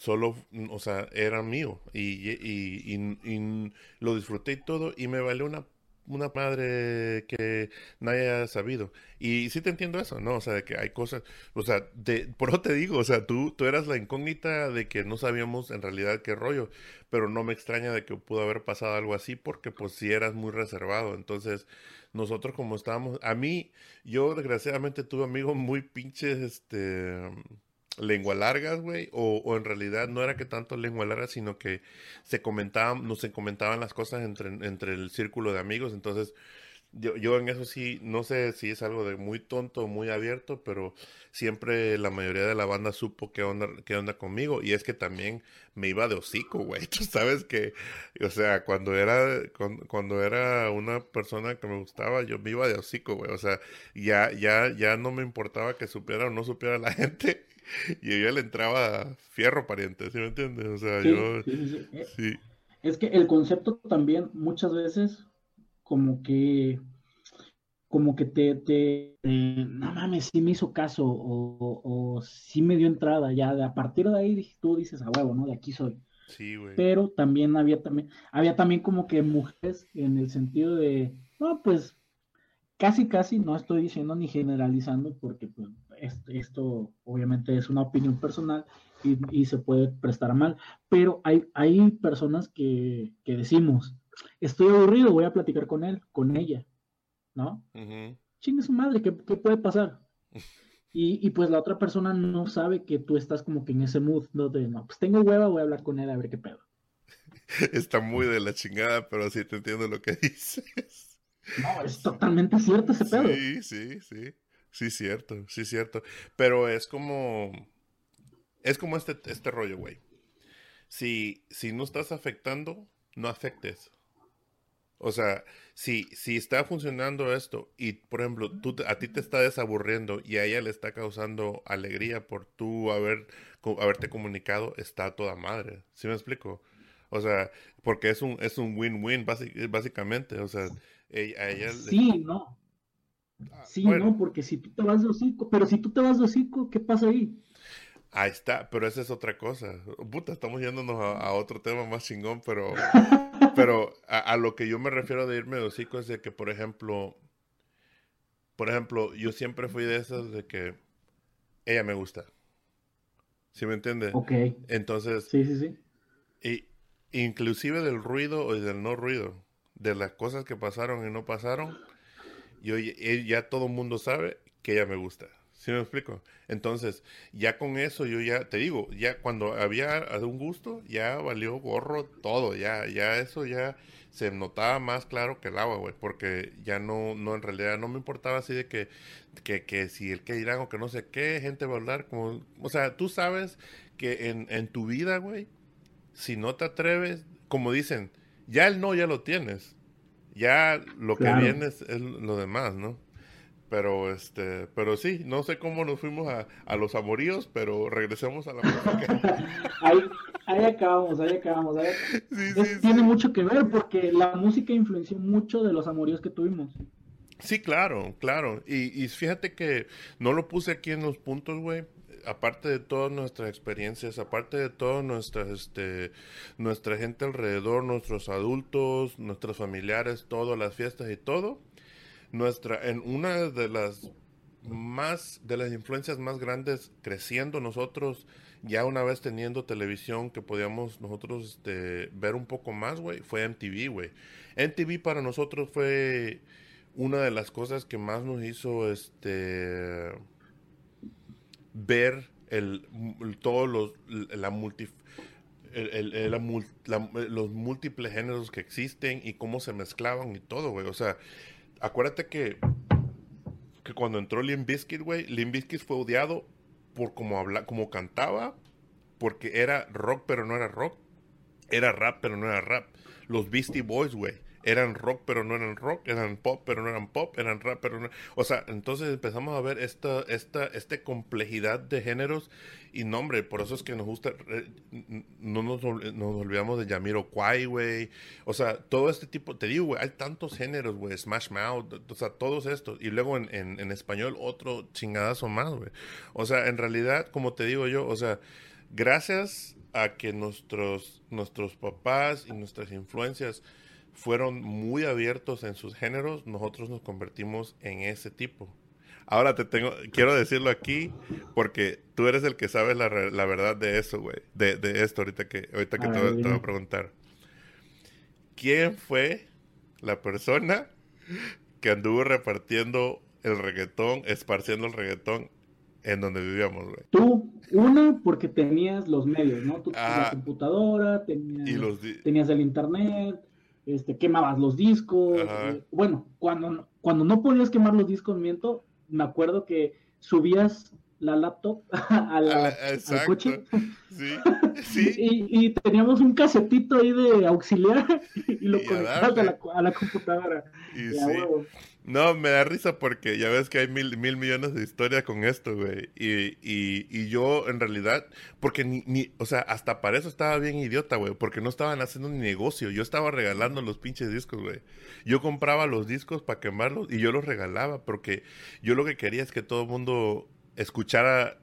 solo, o sea, era mío y, y, y, lo disfruté y todo y me valió una una madre que nadie haya sabido. Y sí te entiendo eso, ¿no? O sea, de que hay cosas, o sea, de, por eso te digo, o sea, tú, tú eras la incógnita de que no sabíamos en realidad qué rollo, pero no me extraña de que pudo haber pasado algo así porque pues sí eras muy reservado. Entonces, nosotros como estábamos, a mí, yo desgraciadamente tuve amigos muy pinches, este lengua largas, güey, o, o, en realidad no era que tanto lengua larga, sino que se comentaban, no se comentaban las cosas entre, entre el círculo de amigos, entonces yo, yo en eso sí, no sé si es algo de muy tonto o muy abierto, pero siempre la mayoría de la banda supo qué onda, qué onda conmigo, y es que también me iba de hocico, güey, tú sabes que, o sea, cuando era, cuando, cuando era una persona que me gustaba, yo me iba de hocico, güey, o sea, ya, ya, ya no me importaba que supiera o no supiera la gente, y ella le entraba fierro pariente, ¿sí me entiendes? O sea, yo... Sí, Es que el concepto también muchas veces como que como que te, te no mames, sí me hizo caso o, o, sí me dio entrada, ya a partir de ahí tú dices a huevo, ¿no? De aquí soy. Sí, güey. Pero también había también, había también como que mujeres en el sentido de, no, pues casi, casi, no estoy diciendo ni generalizando, porque pues esto obviamente es una opinión personal y, se puede prestar mal, pero hay, hay personas que, decimos, estoy aburrido, voy a platicar con él, con ella, ¿no? Chingue su madre, ¿qué, puede pasar? Y, pues la otra persona no sabe que tú estás como que en ese mood, ¿no? De, no, pues tengo hueva, voy a hablar con él a ver qué pedo. Está muy de la chingada, pero sí te entiendo lo que dices. No, es totalmente cierto ese pedo. Sí, sí, sí. Sí, cierto, sí, cierto. Pero es como. Es como este, este rollo, güey. Si, si no estás afectando, no afectes. O sea, si, si está funcionando esto y, por ejemplo, tú, a ti te está desaburriendo y a ella le está causando alegría por tú haber, haberte comunicado, está toda madre. ¿Sí me explico? O sea, porque es un es un win-win básicamente. O sea, a ella... Sí, no. Ah, sí, no, porque si tú te vas de hocico, pero si tú te vas de hocico, ¿qué pasa ahí? Ahí está, pero esa es otra cosa. Puta, estamos yéndonos a, otro tema más chingón, pero, pero a, lo que yo me refiero de irme de hocico es de que, por ejemplo, por ejemplo, yo siempre fui de esas de que ella me gusta. ¿Sí me entiende? Ok. Entonces, sí, sí, sí. Y inclusive del ruido o del no ruido, de las cosas que pasaron y no pasaron, yo ya todo el mundo sabe que ella me gusta. ¿Sí me explico? Entonces, ya con eso yo ya, te digo, ya cuando había un gusto, ya valió gorro todo, ya, ya eso ya se notaba más claro que el agua, güey, porque ya no, no, en realidad no me importaba así de que, que, que si el que dirán o que no sé qué, gente va a hablar, como, o sea, tú sabes que en, en tu vida, güey, si no te atreves, como dicen, ya el no ya lo tienes, ya lo que viene es lo demás, ¿no? Pero este, pero sí, no sé cómo nos fuimos a, a los amoríos, pero regresemos a la música. ahí, ahí acabamos, ahí acabamos. tiene mucho que ver porque la música influenció mucho de los amoríos que tuvimos. Sí, claro, claro. Y, y fíjate que no lo puse aquí en los puntos, güey. Aparte de todas nuestras experiencias, aparte de toda nuestra, este, nuestra gente alrededor, nuestros adultos, nuestros familiares, todas las fiestas y todo, nuestra, en una de las más, de las influencias más grandes creciendo nosotros, ya una vez teniendo televisión que podíamos nosotros este, ver un poco más, güey, fue MTV, güey. MTV para nosotros fue una de las cosas que más nos hizo, este, ver el, todos los, la multi, los múltiples géneros que existen y cómo se mezclaban y todo, güey. O sea, acuérdate que, que cuando entró Limp Bizkit, güey, Limp Bizkit fue odiado por cómo habla, como cantaba, porque era rock pero no era rock, era rap pero no era rap. Los Beastie Boys, güey, eran rock pero no eran rock, eran pop pero no eran pop, eran rap pero no... O sea, entonces empezamos a ver esta, esta, esta complejidad de géneros y nombre, por eso es que nos gusta, eh, no nos, nos olvidamos de Yamiro Kwai, güey. O sea, todo este tipo, te digo, güey, hay tantos géneros, güey, Smash Mouth, o sea, todos estos. Y luego en, en, español otro chingadazo más, güey. O sea, en realidad, como te digo yo, o sea, gracias a que nuestros, nuestros papás y nuestras influencias fueron muy abiertos en sus géneros, nosotros nos convertimos en ese tipo. Ahora te tengo, quiero decirlo aquí porque tú eres el que sabes la, la verdad de eso, güey. De, de, esto ahorita que, ahorita que te, voy a preguntar. ¿Quién fue la persona que anduvo repartiendo el reggaetón, esparciendo el reggaetón en donde vivíamos, güey? Tú, uno, porque tenías los medios, ¿no? Tú tenías la computadora, tenías, tenías el internet, este, quemabas los discos. Eh, bueno, cuando, cuando no podías quemar los discos, miento, me acuerdo que subías la laptop al, coche. Sí, sí. y, teníamos un casetito ahí de auxiliar y lo conectabas a la, computadora. Y, sí. No, me da risa porque ya ves que hay mil, mil millones de historias con esto, güey. Y, y, y, yo, en realidad, porque ni, ni, o sea, hasta para eso estaba bien idiota, güey, porque no estaban haciendo ni negocio. Yo estaba regalando los pinches discos, güey. Yo compraba los discos para quemarlos y yo los regalaba porque yo lo que quería es que todo el mundo escuchara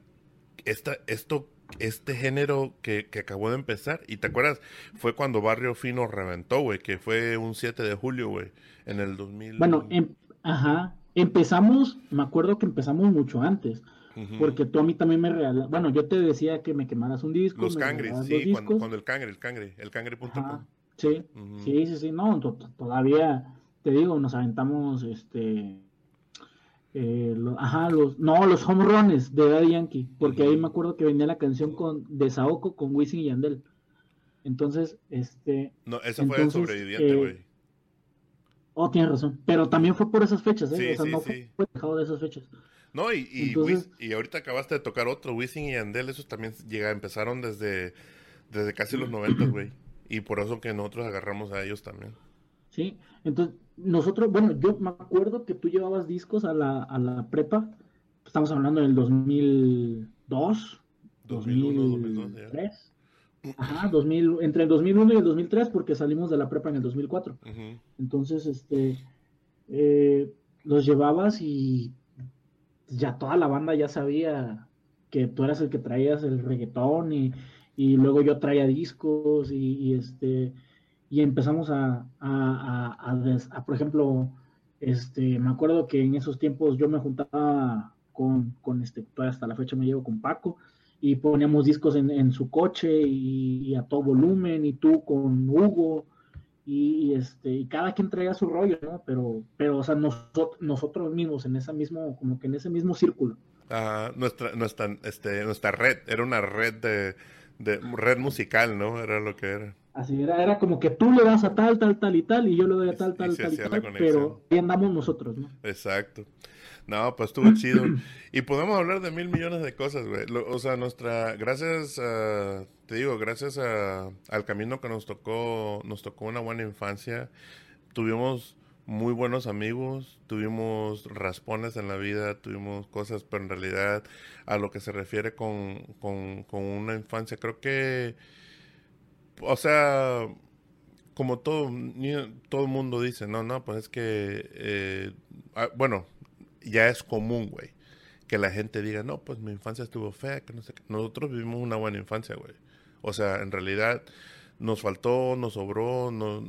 esta, esto este género que, que, acabó de empezar. Y te acuerdas, fue cuando Barrio Fino reventó, güey, que fue un 7 de julio, güey, en el 2000. Bueno, em, Ajá. Empezamos, me acuerdo que empezamos mucho antes. Porque tú a mí también me regalaste, bueno, yo te decía que me quemaras un disco. Los cangres, sí, cuando, el cangre, el cangre, el cangre.com. Sí, sí, sí, sí, no, todavía, te digo, nos aventamos, este, Eh, ajá, los, no, los home runs de Daddy Yankee, porque ahí me acuerdo que venía la canción con, de Saoko con Wisin y Yandel. Entonces, este. No, ese fue el sobreviviente, eh, güey. Oh, tienes razón. Pero también fue por esas fechas, ¿eh? o sea, no fue dejado de esas fechas. No, y, y, y, ahorita acabaste de tocar otro, Wisin y Yandel, esos también llega, empezaron desde, desde casi los 90, güey. Y por eso que nosotros agarramos a ellos también. Sí, entonces nosotros, bueno, yo me acuerdo que tú llevabas discos a la, a la prepa, estamos hablando del 2002, 2001, 2003. Ajá, 2000, entre el 2001 y el 2003, porque salimos de la prepa en el 2004. Entonces, este, eh, los llevabas y ya toda la banda ya sabía que tú eras el que traías el reggaetón y, y luego yo traía discos y, este y empezamos a, a, por ejemplo, este, me acuerdo que en esos tiempos yo me juntaba con, con este, hasta la fecha me llevo con Paco, y poníamos discos en, su coche y, a todo volumen, y tú con Hugo, y, este, y cada quien traía su rollo, ¿no? Pero, pero o sea, nosotros, nosotros mismos en ese mismo, como que en ese mismo círculo. nuestra, nuestra, este, nuestra red, era una red de, de red musical, ¿no? Era lo que era. Así era, era como que tú le das a tal, tal, tal y tal, y yo le doy a tal, tal, tal, y tal, pero ahí andamos nosotros, ¿no? Exacto. No, pues estuvo chido. Y podemos hablar de mil millones de cosas, güey. O sea, nuestra, gracias, a, te digo, gracias a, al camino que nos tocó, nos tocó una buena infancia. Tuvimos muy buenos amigos, tuvimos raspones en la vida, tuvimos cosas, pero en realidad a lo que se refiere con, con, con una infancia, creo que o sea, como todo, todo el mundo dice, no, no, pues es que, eh, ah, bueno, ya es común, güey, que la gente diga, no, pues mi infancia estuvo fea, que no sé qué. Nosotros vivimos una buena infancia, güey. O sea, en realidad nos faltó, nos sobró, no,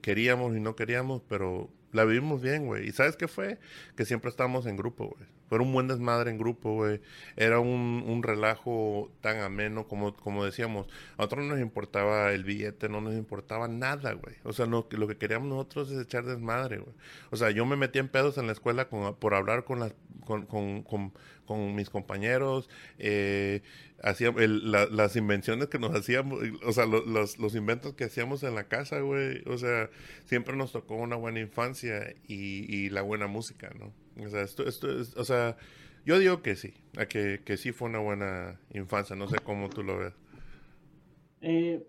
queríamos y no queríamos, pero la vivimos bien, güey. ¿Y sabes qué fue? Que siempre estábamos en grupo, güey. Fue un buen desmadre en grupo, güey. Era un, un, relajo tan ameno, como, como decíamos. A nosotros no nos importaba el billete, no nos importaba nada, güey. O sea, lo, lo que queríamos nosotros es echar desmadre, güey. O sea, yo me metí en pedos en la escuela con, por hablar con, las, con, con, con mis compañeros. Eh, las invenciones que nos hacíamos, o sea, los, los inventos que hacíamos en la casa, güey. O sea, siempre nos tocó una buena infancia y, y la buena música, ¿no? O sea, esto, esto es, o sea, yo digo que sí, que, que sí fue una buena infancia, no sé cómo tú lo ves. Eh,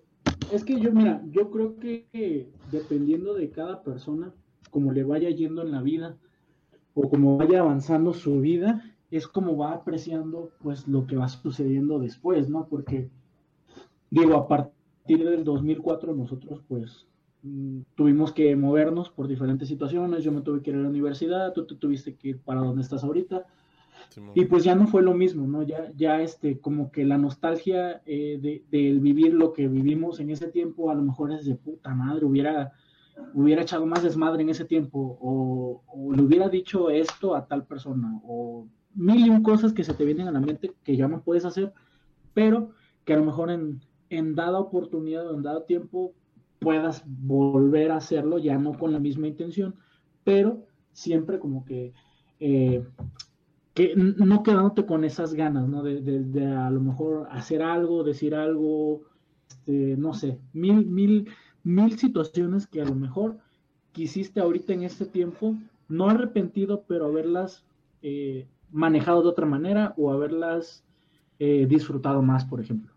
es que yo, mira, yo creo que, dependiendo de cada persona, como le vaya yendo en la vida, o como vaya avanzando su vida, es como va apreciando pues lo que va sucediendo después, ¿no? Porque, digo, a partir del 2004 nosotros pues Mm, tuvimos que movernos por diferentes situaciones, yo me tuve que ir a la universidad, tú te tuviste que ir para donde estás ahorita, y pues ya no fue lo mismo, ¿no? Ya, ya este, como que la nostalgia eh, de, vivir lo que vivimos en ese tiempo, a lo mejor es de puta madre, hubiera, hubiera echado más desmadre en ese tiempo, o, le hubiera dicho esto a tal persona, o mil y un cosas que se te vienen a la mente que ya no puedes hacer, pero que a lo mejor en, en dada oportunidad o en dado tiempo puedas volver a hacerlo, ya no con la misma intención, pero siempre como que, eh, que no quedándote con esas ganas, ¿no? De, a lo mejor hacer algo, decir algo, este, no sé, mil, mil, mil situaciones que a lo mejor quisiste ahorita en este tiempo, no arrepentido, pero haberlas eh, manejado de otra manera o haberlas eh, disfrutado más, por ejemplo.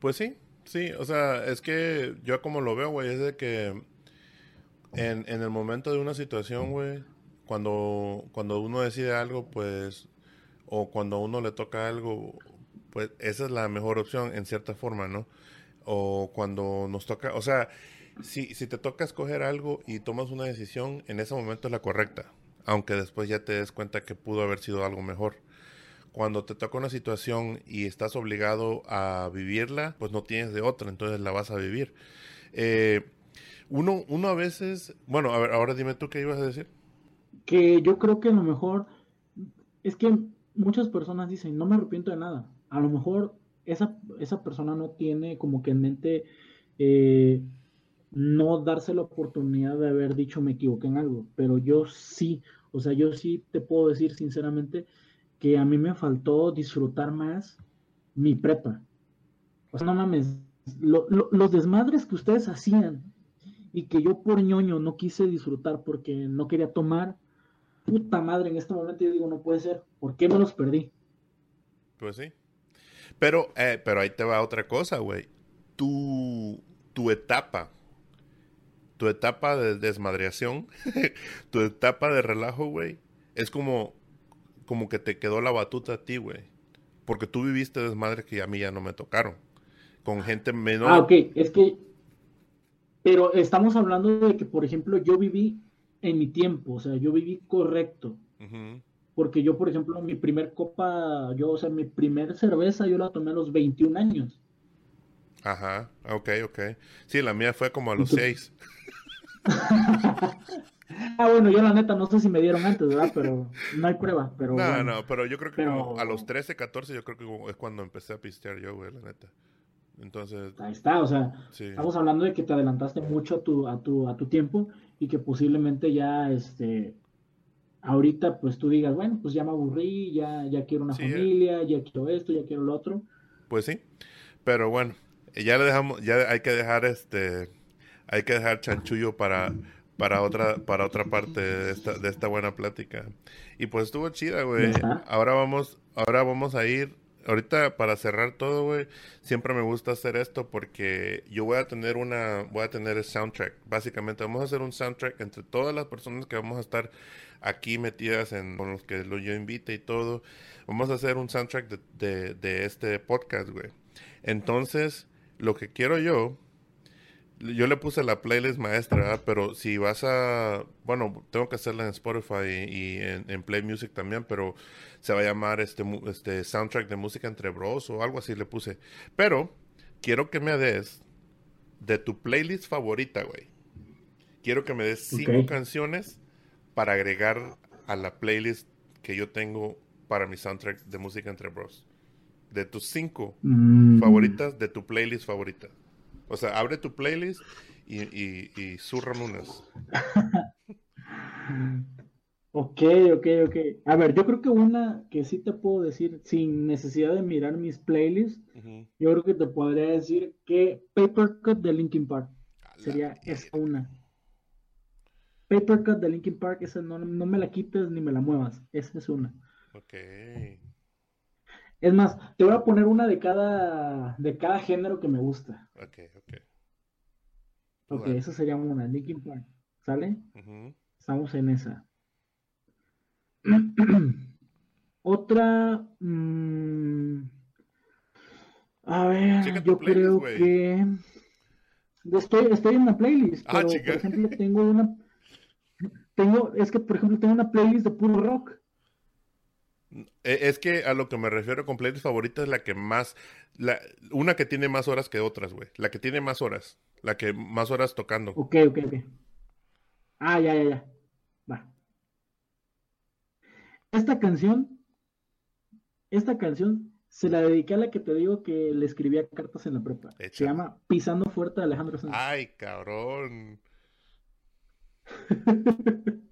Pues sí, Sí, o sea, es que yo como lo veo, güey, es de que en, en el momento de una situación, güey, cuando, cuando uno decide algo, pues, o cuando a uno le toca algo, pues esa es la mejor opción en cierta forma, ¿no? O cuando nos toca, o sea, si, si te toca escoger algo y tomas una decisión, en ese momento es la correcta, aunque después ya te des cuenta que pudo haber sido algo mejor cuando te toca una situación y estás obligado a vivirla, pues no tienes de otra, entonces la vas a vivir. Eh, uno, uno a veces, bueno, a ver, ahora dime tú qué ibas a decir. Que yo creo que a lo mejor es que muchas personas dicen, no me arrepiento de nada. A lo mejor esa, esa persona no tiene como que en mente eh, no darse la oportunidad de haber dicho me equivoqué en algo, pero yo sí. O sea, yo sí te puedo decir sinceramente que a mí me faltó disfrutar más mi prepa. O sea, no mames, los desmadres que ustedes hacían y que yo por ñoño no quise disfrutar porque no quería tomar, puta madre, en este momento yo digo, no puede ser, ¿por qué me los perdí? Pues sí. Pero, eh, pero ahí te va otra cosa, güey. Tu, tu etapa, tu etapa de desmadreación, tu etapa de relajo, güey, es como, como que te quedó la batuta a ti, güey. Porque tú viviste desmadres que a mí ya no me tocaron. Con gente menor. Ah, ok, es que. Pero estamos hablando de que, por ejemplo, yo viví en mi tiempo, o sea, yo viví correcto. Porque yo, por ejemplo, mi primer copa, yo, o sea, mi primer cerveza yo la tomé a los 21 años. Ajá, ok, ok. Sí, la mía fue como a los 6. ah, bueno, yo la neta no sé si me dieron antes, ¿verdad? Pero no hay prueba. Pero no, no, pero yo creo que a los 13, 14, yo creo que es cuando empecé a pistear yo, güey, la neta. Entonces. Ahí está, o sea, estamos hablando de que te adelantaste mucho a tu, a tu, a tu tiempo y que posiblemente ya, este, ahorita pues tú digas, bueno, pues ya me aburrí, ya, ya quiero una familia, ya quiero esto, ya quiero lo otro. Pues sí, pero bueno, ya le dejamos, ya hay que dejar este, hay que dejar chanchullo para, para otra, para otra parte de esta, de esta buena plática. Y pues estuvo chida, güey. Ahora vamos, ahora vamos a ir ahorita para cerrar todo, güey, siempre me gusta hacer esto porque yo voy a tener una, voy a tener el soundtrack. Básicamente vamos a hacer un soundtrack entre todas las personas que vamos a estar aquí metidas en, con los que yo invite y todo. Vamos a hacer un soundtrack de, de, de este podcast, güey. Entonces, lo que quiero yo yo le puse la playlist maestra, pero si vas a, bueno, tengo que hacerla en Spotify y, en, Play Music también, pero se va a llamar este, este soundtrack de música entre bros o algo así le puse. Pero quiero que me des de tu playlist favorita, güey. Quiero que me des cinco canciones para agregar a la playlist que yo tengo para mi soundtrack de música entre bros. De tus cinco mm. favoritas, de tu playlist favorita. O sea, abre tu playlist y, y, y unas. ok, ok, ok. A ver, yo creo que una que sí te puedo decir, sin necesidad de mirar mis playlists, yo creo que te podría decir que Papercut de Linkin Park sería esa una. Papercut de Linkin Park, esa no, no me la quites ni me la muevas. Esa es una. Ok. Es más, te voy a poner una de cada, de cada género que me gusta. Ok, ok. Ok, esa sería una, Linkin Park. ¿Sale? Estamos en esa. Otra. Mm, a ver, yo creo que. Estoy, estoy en una playlist. Ah, pero, por ejemplo, tengo una. Tengo, es que, por ejemplo, tengo una playlist de puro rock. E, es que a lo que me refiero con playlist favorita es la que más, la, una que tiene más horas que otras, güey. La que tiene más horas, la que más horas tocando. Ok, ok, ok. Ah, ya, ya, ya. Va. Esta canción, esta canción se la dediqué a la que te digo que le escribía cartas en la prepa. Se llama Pisando Fuerte de Alejandro Sanz. Ay, cabrón.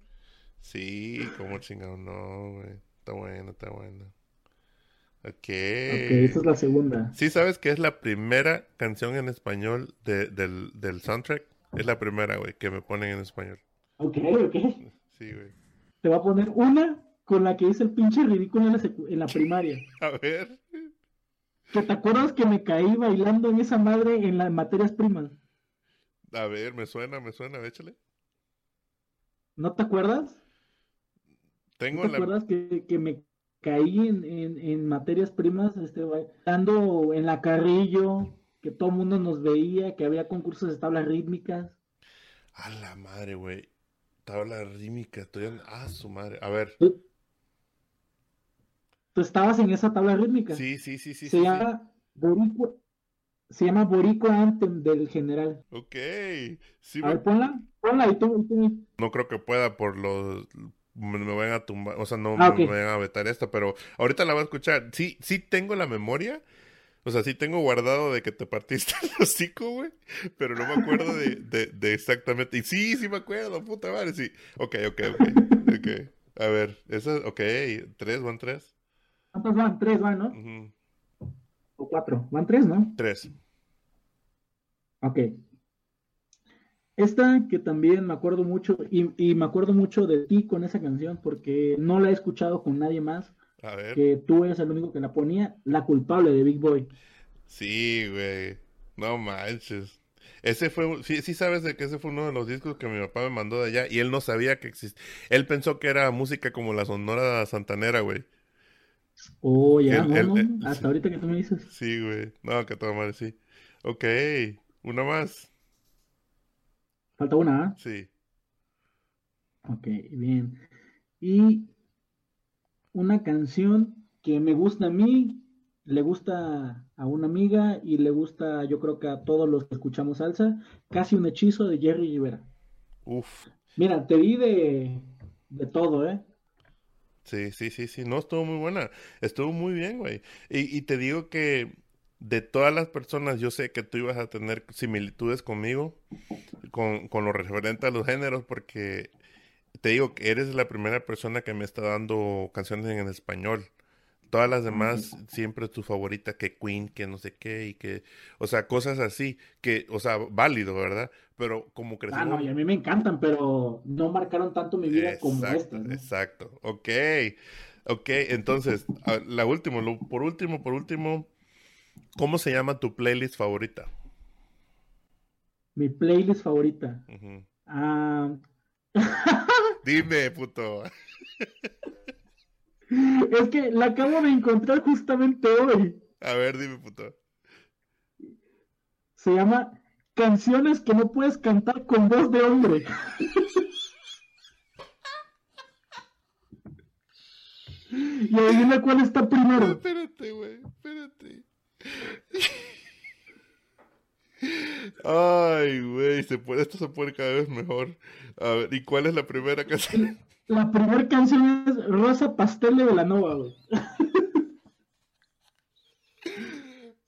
sí, como chingado, no, güey. Está bueno, está bueno. Ok. Ok, esta es la segunda. ¿Sí sabes que es la primera canción en español del, del soundtrack? Es la primera, güey, que me ponen en español. Ok, ok. Sí, güey. Te va a poner una con la que hice el pinche ridículo en la, en la primaria. a ver. ¿Que te acuerdas que me caí bailando en esa madre en las materias primas? A ver, me suena, me suena, échale. ¿No te acuerdas? Tengo ¿Te acuerdas que, me caí en, materias primas, este, dando en la carrillo, que todo el mundo nos veía, que había concursos de tablas rítmicas? A la madre, güey. Tabla rítmica, estoy Ah, su madre. A ver. ¿Tú, estabas en esa tabla rítmica? Sí, sí, sí, sí. Se llama Borico... Se llama Borico Anthem del general. Ok. Sí, a ver, ponla, ponla y tú, No creo que pueda por los me, van a tumbar, o sea, no ah, me, van a vetar esto, pero ahorita la voy a escuchar. Sí, sí tengo la memoria, o sea, sí tengo guardado de que te partiste el hocico, güey, pero no me acuerdo de, de, exactamente. Y sí, sí me acuerdo, puta madre, sí. Ok, ok, ok, ok. A ver, eso, ok, tres, van tres. ¿Cuántos van? Tres van, ¿no? O cuatro. Van tres, ¿no? Tres. Ok. Esta que también me acuerdo mucho, y, y me acuerdo mucho de ti con esa canción, porque no la he escuchado con nadie más, A ver. que tú eres el único que la ponía, La culpable de Big Boy. Sí, güey. No manches. Ese fue, sí, sí sabes de que ese fue uno de los discos que mi papá me mandó de allá y él no sabía que existía. Él pensó que era música como la Sonora Santanera, güey. Oh, ya, no, no, el- hasta sí. ahorita que tú me dices. Sí, güey. No, que toda madre, sí. Ok, una más. Falta una, ¿ah? Sí. Ok, bien. Y una canción que me gusta a mí, le gusta a una amiga y le gusta, yo creo que a todos los que escuchamos salsa, Casi un hechizo de Jerry Rivera. Uf. Mira, te di de, de todo, ¿eh? Sí, sí, sí, sí. No, estuvo muy buena. Estuvo muy bien, güey. Y, y te digo que de todas las personas, yo sé que tú ibas a tener similitudes conmigo, con, con lo referente a los géneros, porque te digo que eres la primera persona que me está dando canciones en español. Todas las demás siempre es tu favorita, que Queen, que no sé qué, y que, o sea, cosas así, que, o sea, válido, ¿verdad? Pero como Ah, crecimos... no, y a mí me encantan, pero no marcaron tanto mi vida como Exacto, estas, ¿no? exacto. Ok, ok. Entonces, la última, por último, por último, ¿cómo se llama tu playlist favorita? Mi playlist favorita. Ah, Dime, puto. es que la acabo de encontrar justamente hoy. A ver, dime, puto. Se llama Canciones que no puedes cantar con voz de hombre. Y adivina cuál está primero. Espérate, güey, espérate. Ay, güey, puede, esto se pone cada vez mejor. A ver, ¿y cuál es la primera canción? La primera canción es Rosa Pastel de Velanova, güey.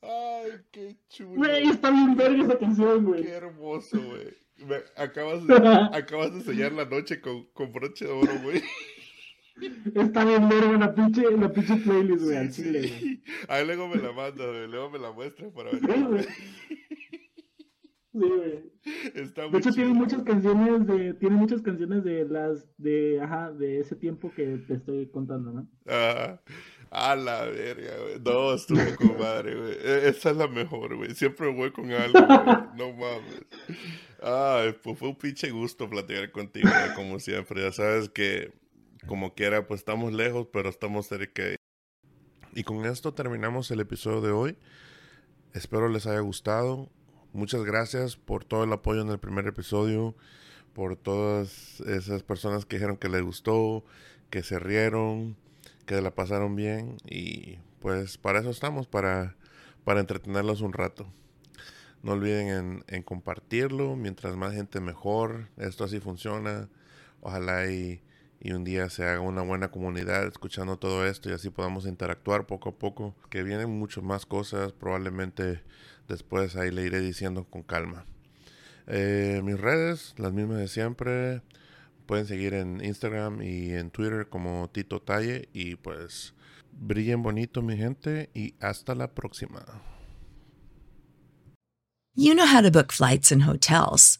Ay, qué chulo. Güey, está bien verga esa canción, Qué güey. hermoso, güey. Acabas, de, acabas de sellar la noche con, con broche de oro, güey. Está bien verga la pinche, la pinche playlist, güey, al chile, güey. Ahí luego me la manda, güey. Luego me la muestra para ver. Sí, güey. Sí, güey. Está De hecho, tiene muchas canciones de, tiene muchas canciones de las, de, ajá, de ese tiempo que te estoy contando, ¿no? Ah, a la verga, güey. No, estuvo con madre, güey. E- Esa es la mejor, güey. Siempre voy con algo, güey. No mames. Ay, pues fue un pinche gusto platicar contigo, güey, como siempre. Ya sabes que, como quiera, pues estamos lejos, pero estamos cerca. Y con esto terminamos el episodio de hoy. Espero les haya gustado. Muchas gracias por todo el apoyo en el primer episodio, por todas esas personas que dijeron que les gustó, que se rieron, que la pasaron bien y pues para eso estamos, para, para entretenerlos un rato. No olviden en, en compartirlo, mientras más gente mejor, esto así funciona. Ojalá y, y un día se haga una buena comunidad escuchando todo esto y así podamos interactuar poco a poco. Que vienen muchas más cosas, probablemente después ahí le iré diciendo con calma. Eh, mis redes, las mismas de siempre. Pueden seguir en Instagram y en Twitter como Tito Talle. Y pues brillen bonito mi gente y hasta la próxima. You know how to book flights and hotels.